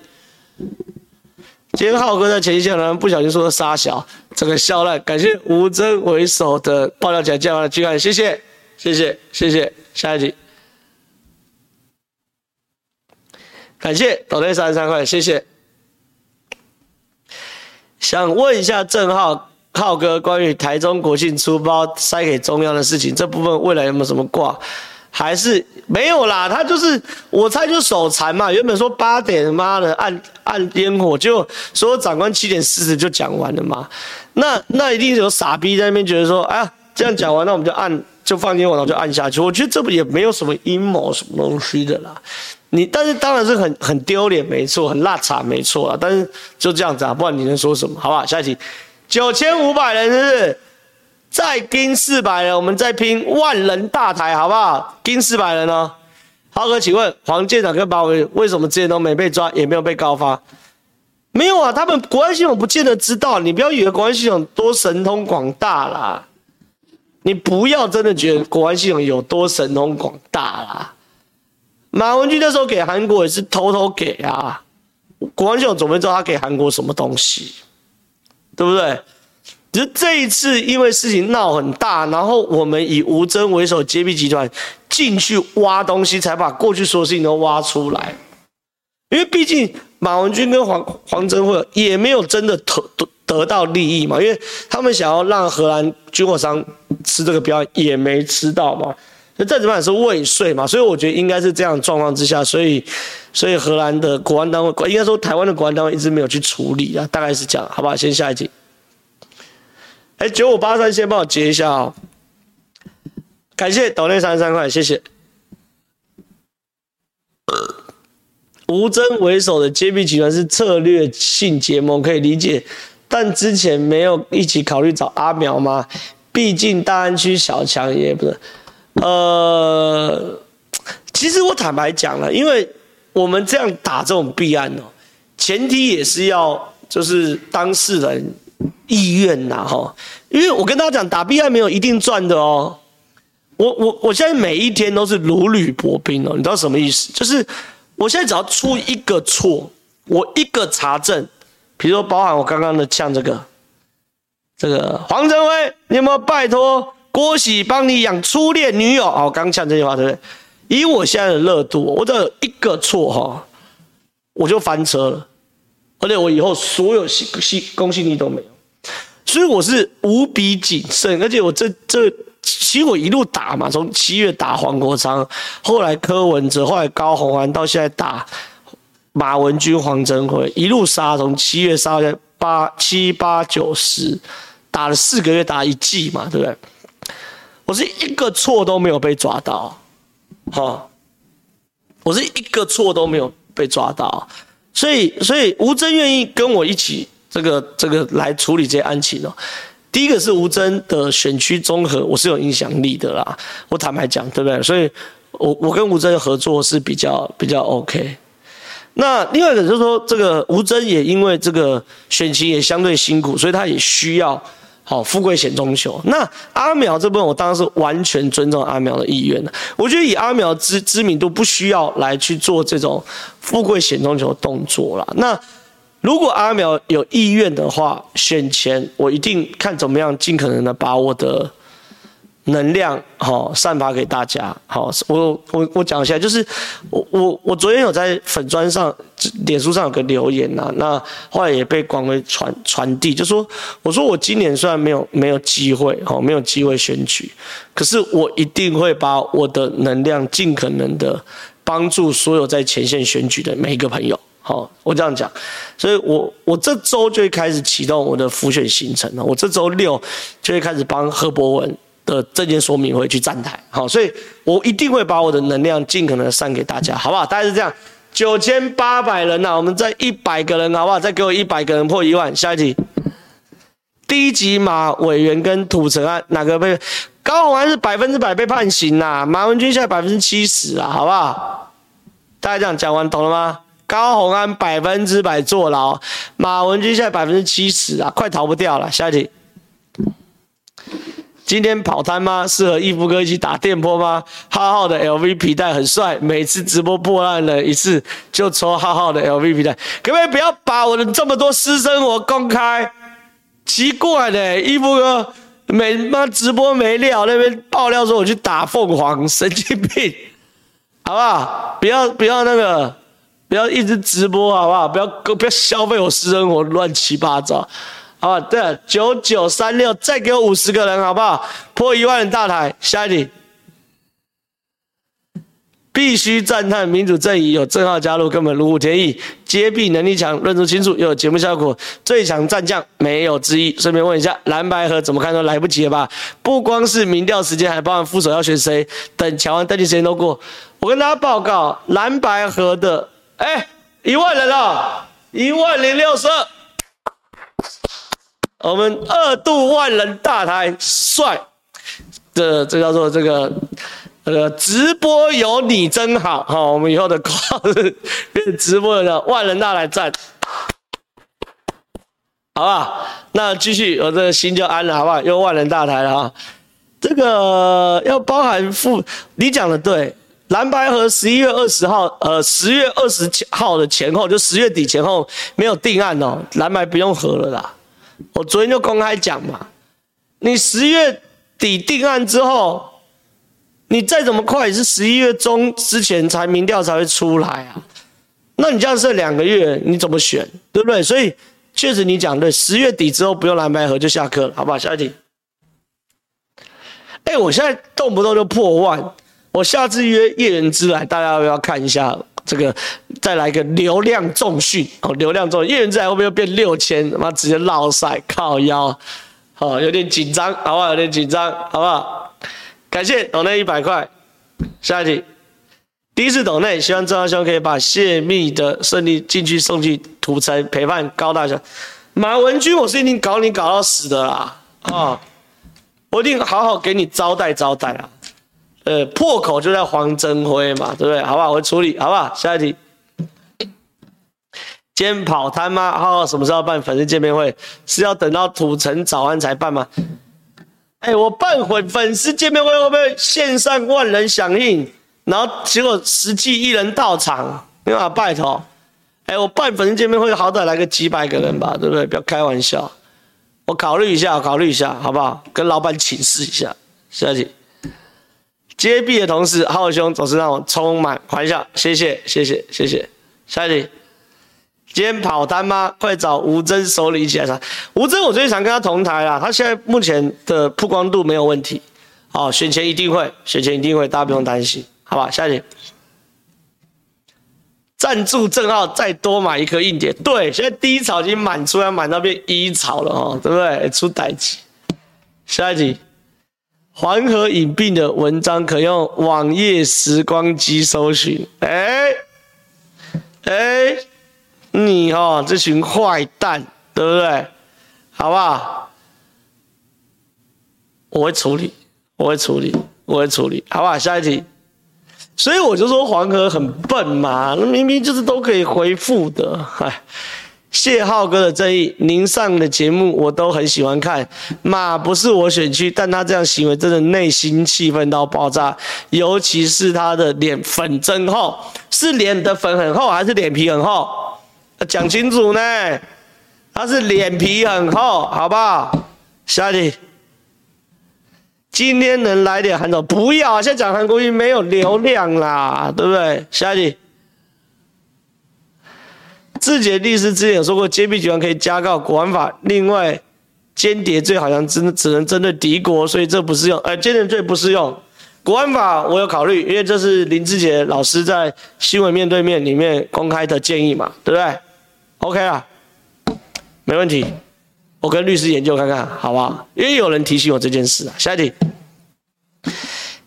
今天浩哥在前线呢，不小心说的杀小，这个笑烂。感谢吴峥为首的爆料奖将的巨汉，谢谢，谢谢，谢谢。下一题。感谢抖内三十三块，谢谢。想问一下正浩浩哥，关于台中国庆出包塞给中央的事情，这部分未来有没有什么挂？还是没有啦？他就是我猜就手残嘛。原本说八点妈的按按烟火，就说长官七点四十就讲完了嘛。那那一定有傻逼在那边觉得说，哎呀，这样讲完，那我们就按就放烟火，然后就按下去。我觉得这不也没有什么阴谋什么东西的啦。你但是当然是很很丢脸，没错，很邋遢，没错啊。但是就这样子啊，不然你能说什么？好不好？下一题，九千五百人是不是？再拼四百人，我们再拼万人大台，好不好？拼四百人哦。浩哥，请问黄舰长跟马委员为什么之前都没被抓，也没有被告发？没有啊，他们国安系统不见得知道。你不要以为国安系统多神通广大啦，你不要真的觉得国安系统有多神通广大啦。马文君那时候给韩国也是偷偷给啊，国安系统总没知道他给韩国什么东西，对不对？只是这一次因为事情闹很大，然后我们以吴峥为首揭弊集团进去挖东西，才把过去所有事情都挖出来。因为毕竟马文君跟黄黄镇辉也没有真的得得到利益嘛，因为他们想要让荷兰军火商吃这个标，也没吃到嘛。那再怎么也是未遂嘛，所以我觉得应该是这样状况之下，所以所以荷兰的国安单位，应该说台湾的国安单位一直没有去处理啊，大概是这样，好不好？先下一题。哎，九五八三，先帮我截一下哦。感谢斗内三十三块，谢谢。吴峥为首的揭弊集团是策略性结盟，可以理解，但之前没有一起考虑找阿苗吗？毕竟大安区小强也不是。呃，其实我坦白讲了，因为我们这样打这种弊案哦，前提也是要就是当事人。意愿呐，哈，因为我跟大家讲，打弊案没有一定赚的哦。我我我现在每一天都是如履薄冰哦，你知道什么意思？就是我现在只要出一个错，我一个查证，比如说包含我刚刚的像这个，这个黄镇辉，你有没有拜托郭喜帮你养初恋女友？哦，刚呛这句话对不对？以我现在的热度，我只要一个错哈，我就翻车了。而且我以后所有信信公信力都没有，所以我是无比谨慎。而且我这这其实我一路打嘛，从七月打黄国昌，后来柯文哲，后来高虹安，到现在打马文君、黄镇辉，一路杀，从七月杀到八七八九十，打了四个月，打一季嘛，对不对？我是一个错都没有被抓到，哈，我是一个错都没有被抓到。所以，所以吴峥愿意跟我一起这个这个来处理这些案情哦。第一个是吴峥的选区综合，我是有影响力的啦。我坦白讲，对不对？所以我我跟吴峥合作是比较比较 OK。那另外一个就是说，这个吴峥也因为这个选情也相对辛苦，所以他也需要。好，富贵险中求。那阿苗这部分，我当然是完全尊重阿苗的意愿的。我觉得以阿苗知知名度，不需要来去做这种富贵险中求的动作了。那如果阿苗有意愿的话，选前我一定看怎么样，尽可能的把我的。能量好散发给大家好，我我我讲一下，就是我我我昨天有在粉砖上、脸书上有个留言呐、啊，那后来也被广为传传递，就说我说我今年虽然没有没有机会好没有机会选举，可是我一定会把我的能量尽可能的帮助所有在前线选举的每一个朋友好，我这样讲，所以我我这周就会开始启动我的辅选行程了，我这周六就会开始帮何博文。的证件说明会去站台，好，所以我一定会把我的能量尽可能的散给大家，好不好？大概是这样，九千八百人呐、啊，我们再一百个人，好不好？再给我一百个人破一万。下一题，第一集马委员跟土城案哪个被高虹安是百分之百被判刑呐、啊？马文君现在百分之七十啊，好不好？大家这样讲完懂了吗？高虹安百分之百坐牢，马文君现在百分之七十啊，快逃不掉了。下一题。今天跑摊吗？适合义父哥一起打电波吗？浩浩的 LV 皮带很帅，每次直播破案了一次就抽浩浩的 LV 皮带，可不可以不要把我的这么多私生活公开？奇怪的，义父哥每妈直播没料，那边爆料说我去打凤凰，神经病，好不好？不要不要那个，不要一直直播，好不好？不要不要消费我私生活，乱七八糟。好，对，九九三六，再给我五十个人，好不好？破一万人大台，下一题。必须赞叹民主阵营有正皓加入，根本如虎添翼，揭弊能力强，论述清楚，又有节目效果，最强战将没有之一。顺便问一下，蓝白河怎么看都来不及了吧？不光是民调时间，还包含副手要选谁，等乔安登记时间都过。我跟大家报告，蓝白河的，哎，一万人了，一万零六十二。我们二度万人大台帅，这这叫做这个这个直播有你真好哈！我们以后的口号是变直播的万人大台赞，好不好？那继续，我这个心就安了，好不好？又万人大台了哈，这个要包含副，你讲的对。蓝白和十一月二十号，呃，十月二十号的前后，就十月底前后没有定案哦，蓝白不用合了啦。我昨天就公开讲嘛，你十月底定案之后，你再怎么快也是十一月中之前才民调才会出来啊。那你这样剩两个月，你怎么选，对不对？所以确实你讲对，十月底之后不用蓝白合就下课了，好不好？下一题。哎，我现在动不动就破万。我下次约叶人之来，大家要不要看一下这个？再来一个流量重训哦，流量重训，叶元之来会不会又变六千？他妈直接落赛靠腰，好，有点紧张，好不好？有点紧张，好不好？感谢董内一百块，下一题，第一次斗内，希望郑大兄可以把泄密的顺利进去送去土城陪伴高大雄。马文君，我是一定搞你搞到死的啦，啊、哦，我一定好好给你招待招待啊。呃，破口就在黄镇辉嘛，对不对？好不好？我处理，好不好？下一题。今天跑摊吗？浩浩什么时候办粉丝见面会？是要等到土城早安才办吗？哎，我办会粉丝见面会会不会线上万人响应，然后结果实际一人到场？没办法拜托。哎，我办粉丝见面会好歹来个几百个人吧，对不对？不要开玩笑。我考虑一下，考虑一下，好不好？跟老板请示一下。下一题。接币的同时，浩兄总是让我充满欢笑，谢谢谢谢谢谢。下一题，今天跑单吗？快找吴峥首领一起来唱。吴峥，我最近想跟他同台啦，他现在目前的曝光度没有问题，好，选前一定会，选前一定会，大家不用担心，好吧？下一题，赞助正浩再多买一颗硬碟，对，现在第一槽已经满出来，满到变一槽了哦，对不对？出代志。下一题。黄河隐病的文章可用网页时光机搜寻。哎，哎，你哦，这群坏蛋，对不对？好不好？我会处理，我会处理，我会处理，好不好？下一题。所以我就说黄河很笨嘛，那明明就是都可以回复的，哎。谢浩哥的正义，您上的节目我都很喜欢看。马不是我选区，但他这样行为真的内心气愤到爆炸。尤其是他的脸粉真厚，是脸的粉很厚还是脸皮很厚？讲清楚呢。他是脸皮很厚，好不好？下一题。今天能来点韩总？不要，现在讲韩国瑜没有流量啦，对不对？下一题。志杰律师之前有说过，揭弊集团可以加告国安法。另外，间谍罪好像只只能针对敌国，所以这不适用。呃，间谍罪不适用。国安法我有考虑，因为这是林志杰老师在新闻面对面里面公开的建议嘛，对不对？OK 啊，没问题。我跟律师研究看看，好不好？因为有人提醒我这件事啊。下一题，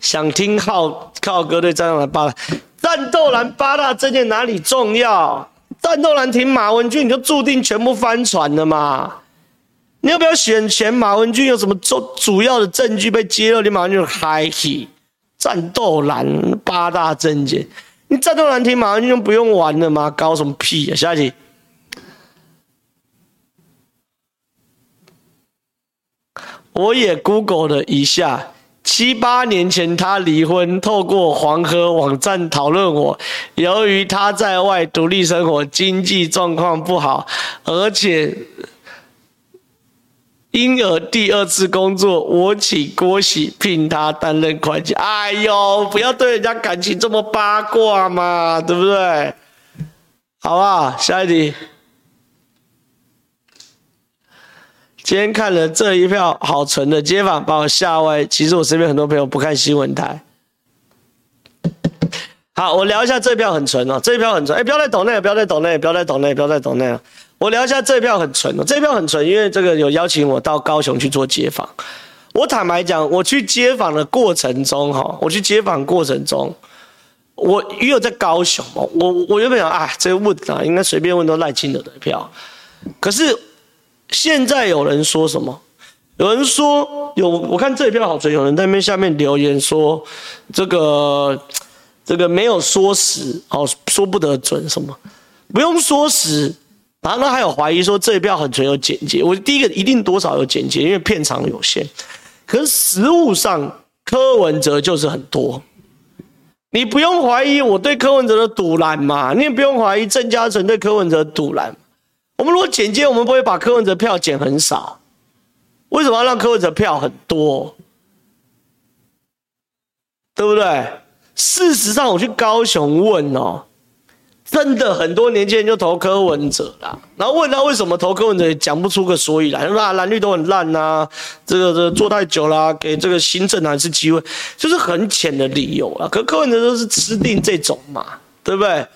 想听浩浩哥对战斗蓝八大战斗蓝八大证件哪里重要？战斗蓝挺马文君，你就注定全部翻船了嘛？你要不要选前马文君有什么主主要的证据被揭露？你马文君嗨起战斗蓝八大证件，你战斗蓝挺马文君就不用玩了吗？搞什么屁啊！下一题，我也 Google 了一下。七八年前，他离婚，透过黄河网站讨论我。由于他在外独立生活，经济状况不好，而且因而第二次工作，我请郭喜聘他担任会计。哎呦，不要对人家感情这么八卦嘛，对不对？好不好？下一题。今天看了这一票好纯的街访，把我吓歪。其实我身边很多朋友不看新闻台。好，我聊一下这一票很纯哦，这一票很纯。哎，不要再抖内，不要再抖内，不要再抖内，不要再抖内了。我聊一下这一票很纯哦，这一票很纯，因为这个有邀请我到高雄去做街访。我坦白讲，我去街访的过程中，哈，我去街访过程中，我也有在高雄嘛，我我原本想，啊，这个问啊，应该随便问都赖清德的票，可是。现在有人说什么？有人说有，我看这一票好存，有人在那边下面留言说，这个这个没有说实，哦，说不得准什么，不用说实。然后呢，还有怀疑说这一票很存有剪接。我第一个一定多少有剪接，因为片长有限。可是实物上，柯文哲就是很多。你不用怀疑我对柯文哲的赌烂嘛？你也不用怀疑郑嘉诚对柯文哲的赌烂。我们如果剪接，我们不会把柯文哲票剪很少。为什么要让柯文哲票很多？对不对？事实上，我去高雄问哦，真的很多年轻人就投柯文哲啦。然后问他为什么投柯文哲，也讲不出个所以然。那蓝绿都很烂呐，这个这个做太久了，给这个新政还是机会，就是很浅的理由啊。可柯文哲都是吃定这种嘛，对不对？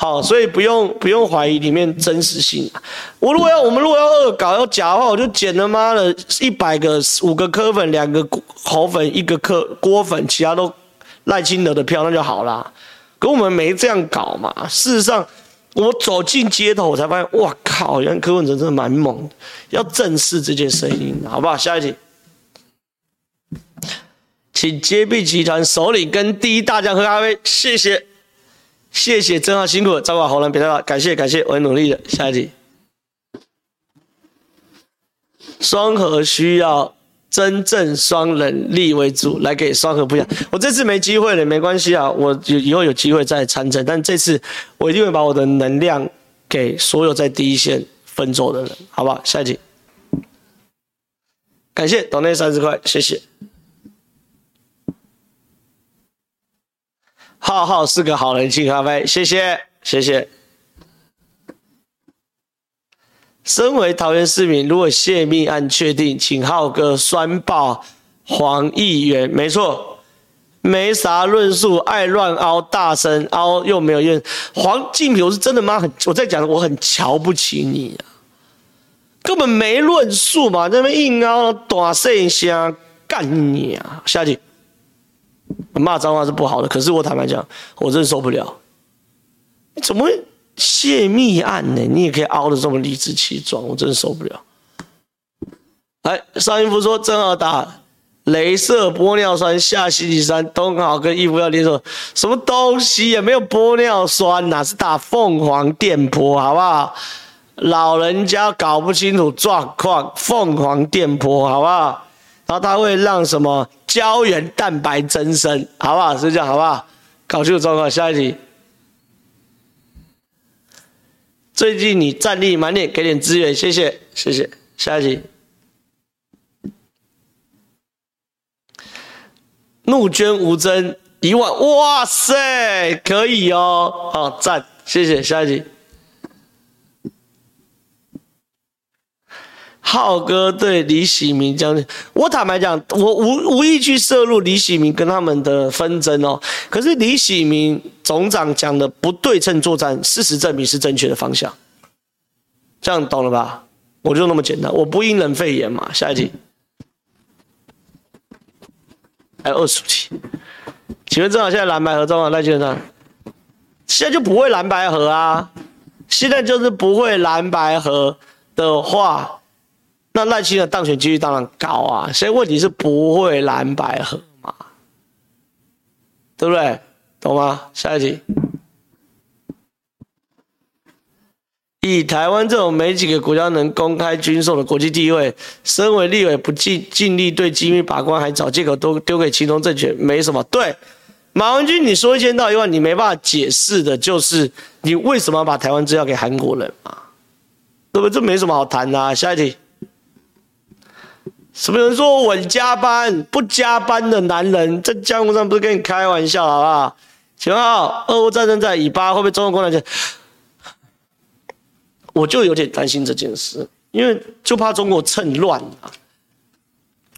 好，所以不用不用怀疑里面真实性。我如果要我们如果要恶搞要假的话，我就剪他妈的一百个五个科粉，两个侯粉，一个科郭粉，其他都赖清德的票，那就好啦。可我们没这样搞嘛。事实上，我走进街头，我才发现，哇靠，原来柯文哲真的蛮猛的。要正视这件声音，好不好？下一题，请揭弊集团首领跟第一大将喝咖啡，谢谢。谢谢，真好辛苦了，照顾好喉咙，别太老，感谢感谢，我会努力的。下一题，双核需要真正双人力为主来给双核不一样。我这次没机会了，没关系啊，我有以后有机会再参政，但这次我一定会把我的能量给所有在第一线奋斗的人，好不好？下一题，感谢斗内三十块，谢谢。浩浩是个好人，请咖啡，谢谢谢谢。身为桃园市民，如果泄密案确定，请浩哥酸爆黄议员。没错，没啥论述，爱乱凹，大声凹又没有用。黄敬平，我是真的吗？很，我在讲，我很瞧不起你啊，根本没论述嘛，那边硬凹，大声声干你啊！下去。骂脏话是不好的，可是我坦白讲，我真的受不了。你怎么会泄密案呢？你也可以凹得这么理直气壮，我真的受不了。来，邵音符说正好打镭射玻尿酸，下星期三东好跟义父要联手，什么东西也没有玻尿酸呐，是打凤凰电波，好不好？老人家搞不清楚状况，凤凰电波，好不好？然后它会让什么？胶原蛋白增生，好不好？是这样，好不好？搞清楚状况。下一题。最近你战力满点，给点资源，谢谢，谢谢。下一题。怒捐无增一万，哇塞，可以哦，好赞，谢谢。下一题。浩哥对李喜明将军，我坦白讲，我无无意去涉入李喜明跟他们的纷争哦。可是李喜明总长讲的不对称作战，事实证明是正确的方向。这样懂了吧？我就那么简单，我不因人废言嘛。下一题，还有二十题，请问正好现在蓝白合中啊？赖先生，现在就不会蓝白合啊？现在就是不会蓝白合的话。那赖清德当选几率当然高啊，所以问题是不会蓝白合嘛，对不对？懂吗？下一题。以台湾这种没几个国家能公开军售的国际地位，身为立委不尽尽力对机密把关，还找借口都丢给其中政权，没什么。对，马文君，你说一千道一万，你没办法解释的就是你为什么要把台湾资料给韩国人嘛？对不对？这没什么好谈的啊。下一题。什么人说我加班？不加班的男人在江湖上不是跟你开玩笑，好不好？请问号，俄乌战争在以巴会不会中共攻击？我就有点担心这件事，因为就怕中国趁乱啊，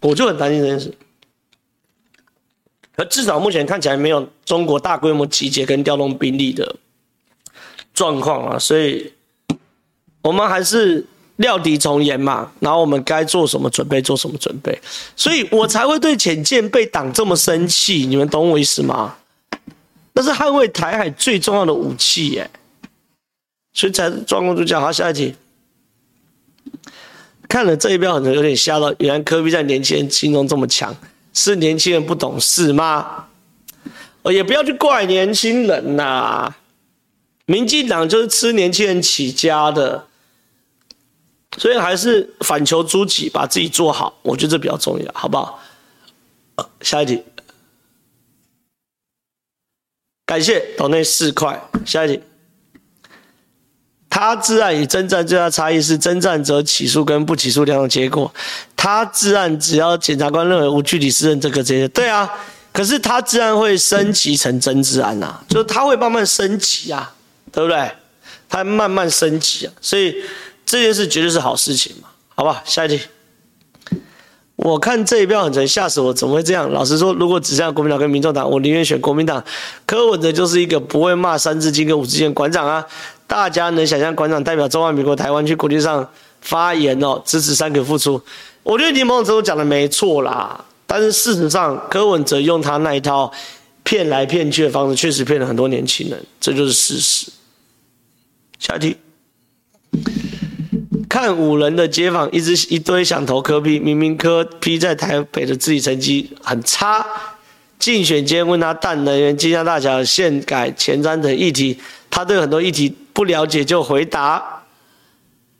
我就很担心这件事。可至少目前看起来没有中国大规模集结跟调动兵力的状况啊，所以我们还是。料敌从严嘛，然后我们该做什么准备，做什么准备，所以我才会对浅见被挡这么生气。你们懂我意思吗？那是捍卫台海最重要的武器耶，所以才状况就这样。好，下一题。看了这一标，可能有点吓到。原来科比在年轻人心中这么强，是年轻人不懂事吗？哦，也不要去怪年轻人呐、民进党就是吃年轻人起家的，所以还是反求诸己，把自己做好，我觉得这比较重要，好不好？下一题，感谢岛内四块，下一题。他自案与侦战最大差异是，侦战则起诉跟不起诉两种结果。他自案只要检察官认为无具体事实，这个这些对啊。可是他自案会升级成真治案呐，就是他会慢慢升级啊，对不对？他慢慢升级啊，所以这件事绝对是好事情嘛，好吧？下一题。我看这一票很沉，吓死我！怎么会这样？老实说，如果只剩下国民党跟民众党，我宁愿选国民党。柯文哲就是一个不会骂三字经跟五字经馆长啊。大家能想象馆长代表中华民国台湾去国际上发言哦，支持三 Q 复出？我觉得林某总讲的没错啦，但是事实上柯文哲用他那一套骗来骗去的方式，确实骗了很多年轻人，这就是事实。下一题。看五人的街访，一直一堆想投柯 P，明明柯 P 在台北的自己成绩很差。竞选间问他淡能源、金江大桥、宪改前瞻等议题，他对很多议题不了解就回答，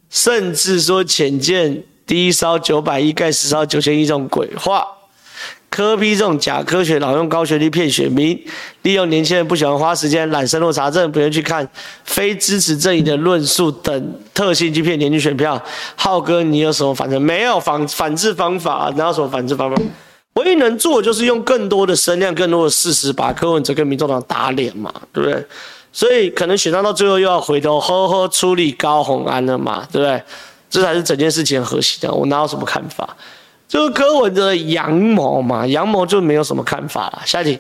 甚至说浅见低烧九百亿盖十烧九千亿这种鬼话。科批这种假科学，老用高学历骗选民，利用年轻人不喜欢花时间、懒深入查证、不愿去看非支持阵营的论述等特性去骗年轻选票。浩哥，你有什么反正没有反反制方法？哪有什么反制方法？唯一能做的就是用更多的声量、更多的事实，把柯文哲跟民众党打脸嘛，对不对？所以可能选上到最后又要回头呵呵处理高虹安了嘛，对不对？这才是整件事情的核心的。我哪有什么看法？就是柯文哲的阳谋嘛，阳谋就没有什么看法了。下一题，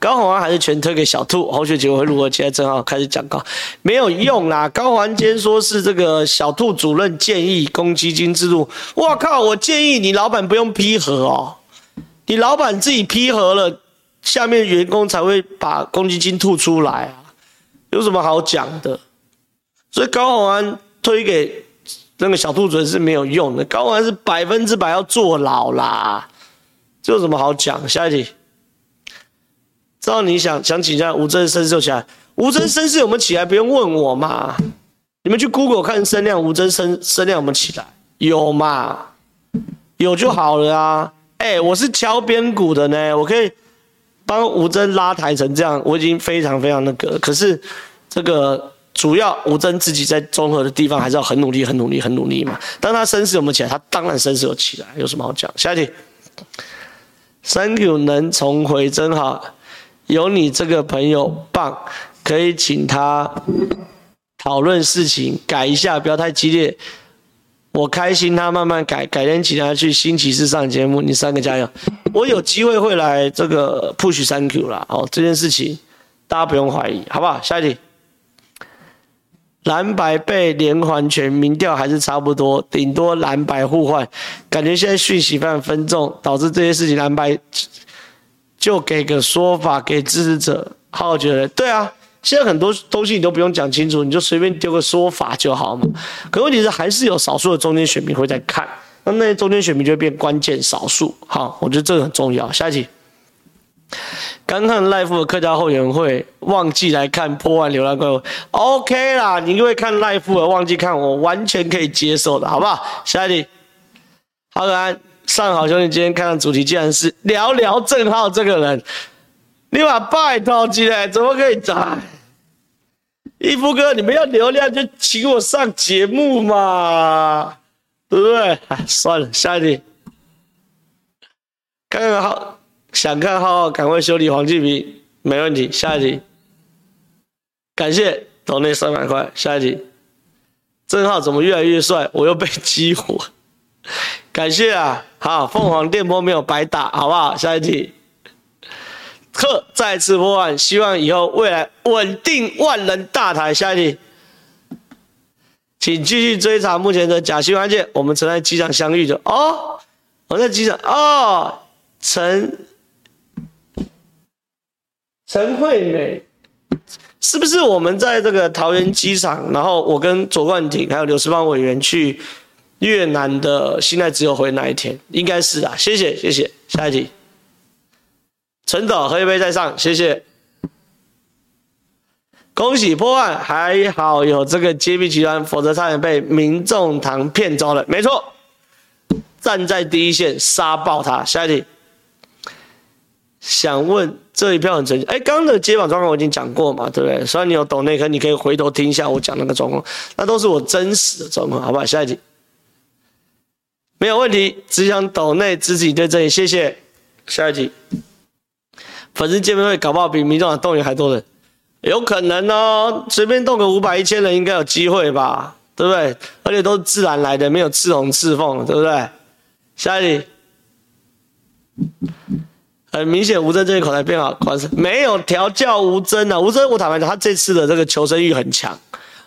高虹安还是全推给小兔？侯学结果会如何？现在正好开始讲稿，没有用啦。高虹安今天说是这个小兔主任建议公积金制度，我靠！我建议你老板不用批核哦，你老板自己批核了，下面员工才会把公积金吐出来啊，有什么好讲的？所以高虹安推给。那个小兔子是没有用的，高虹安是百分之百要坐牢啦，这有什么好讲？下一题，知道你想想请教吴峥声势就起来，吴峥声势有没有起来？不用问我嘛，你们去 Google 看声量，吴峥声声量有没有起来？有嘛？有就好了啊！哎、我是敲边鼓的呢，我可以帮吴峥拉抬成这样，我已经非常非常那个，可是这个。主要吴峥自己在综合的地方还是要很努力、很努力、很努力嘛。当他声势有没有起来？他当然声势有起来，有什么好讲？下一题，Thank you 能重回真好，有你这个朋友棒，可以请他讨论事情，改一下，不要太激烈。我开心，他慢慢改，改天请他去新奇士上节目，你三个加油。我有机会会来这个 push Thank you 啦。哦，这件事情大家不用怀疑，好不好？下一题。蓝白被连环拳，民调还是差不多，顶多蓝白互换。感觉现在讯息非常分众，导致这些事情蓝白就给个说法给支持者。好，我觉得对啊，现在很多东西你都不用讲清楚，你就随便丢个说法就好嘛。可问题是还是有少数的中间选民会在看，那那些中间选民就会变关键少数。好，我觉得这个很重要。下一题。刚看赖副的客家后援会，忘记来看破案流浪怪物。OK 啦，你因为看赖副而忘记看我，完全可以接受的，好不好？下一题，好可爱，上好兄弟，今天看的主题竟然是聊聊郑浩这个人，你把拜托起来，怎么可以？哎，一夫哥，你们要流量就请我上节目嘛，对不对？算了，下一题，看看好。想看浩浩赶快修理黄继平，没问题。下一题，感谢投那三百块。下一题，郑浩怎么越来越帅？我又被激活，感谢啊！好，凤凰电波没有白打，好不好？下一题，特再次破案，希望以后未来稳定万人大台。下一题，请继续追查目前的假新闻案件。我们曾在机场相遇的哦，我在机场哦，曾。陈惠美，是不是我们在这个桃园机场，然后我跟左冠廷还有刘世芳委员去越南的现在只有回那一天，应该是啊。谢谢谢谢，下一题。陈导喝一杯再上，谢谢。恭喜破案，还好有这个揭弊集团，否则差点被民众党骗走了。没错，站在第一线杀爆他。下一题。想问这一票很神奇，哎，刚刚的接榜状况我已经讲过嘛，对不对？虽然你有抖内，可你可以回头听一下我讲那个状况，那都是我真实的状况，好不好？下一题，没有问题，只想抖内支持你对这里，谢谢。下一题，粉丝见面会搞不好比民众党动员还多人，有可能哦，随便动个五百一千人应该有机会吧，对不对？而且都是自然来的，没有赤红赤凤，对不对？下一题。很明显，吴峥这一口才变好，关是没有调教吴峥啊。吴峥，我坦白讲，他这次的这个求生欲很强，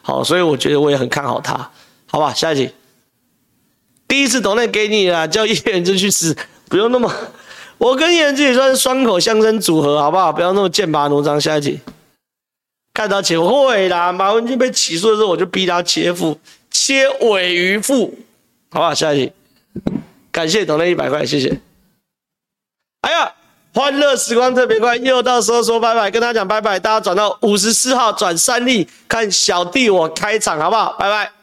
好，所以我觉得我也很看好他，好吧？下一题，第一次抖内给你了，叫叶元之去死，不用那么，我跟叶元之也算是双口相声组合，好不好？不要那么剑拔弩张。下一集，看到钱会啦，马文君被起诉的时候，我就逼他切腹，切尾鱼腹，好不好？下一题，感谢抖内一百块，谢谢。哎呀！欢乐时光特别快，又到时候说拜拜，跟大家讲拜拜。大家转到五十四号转三立，看小弟我开场，好不好？拜拜。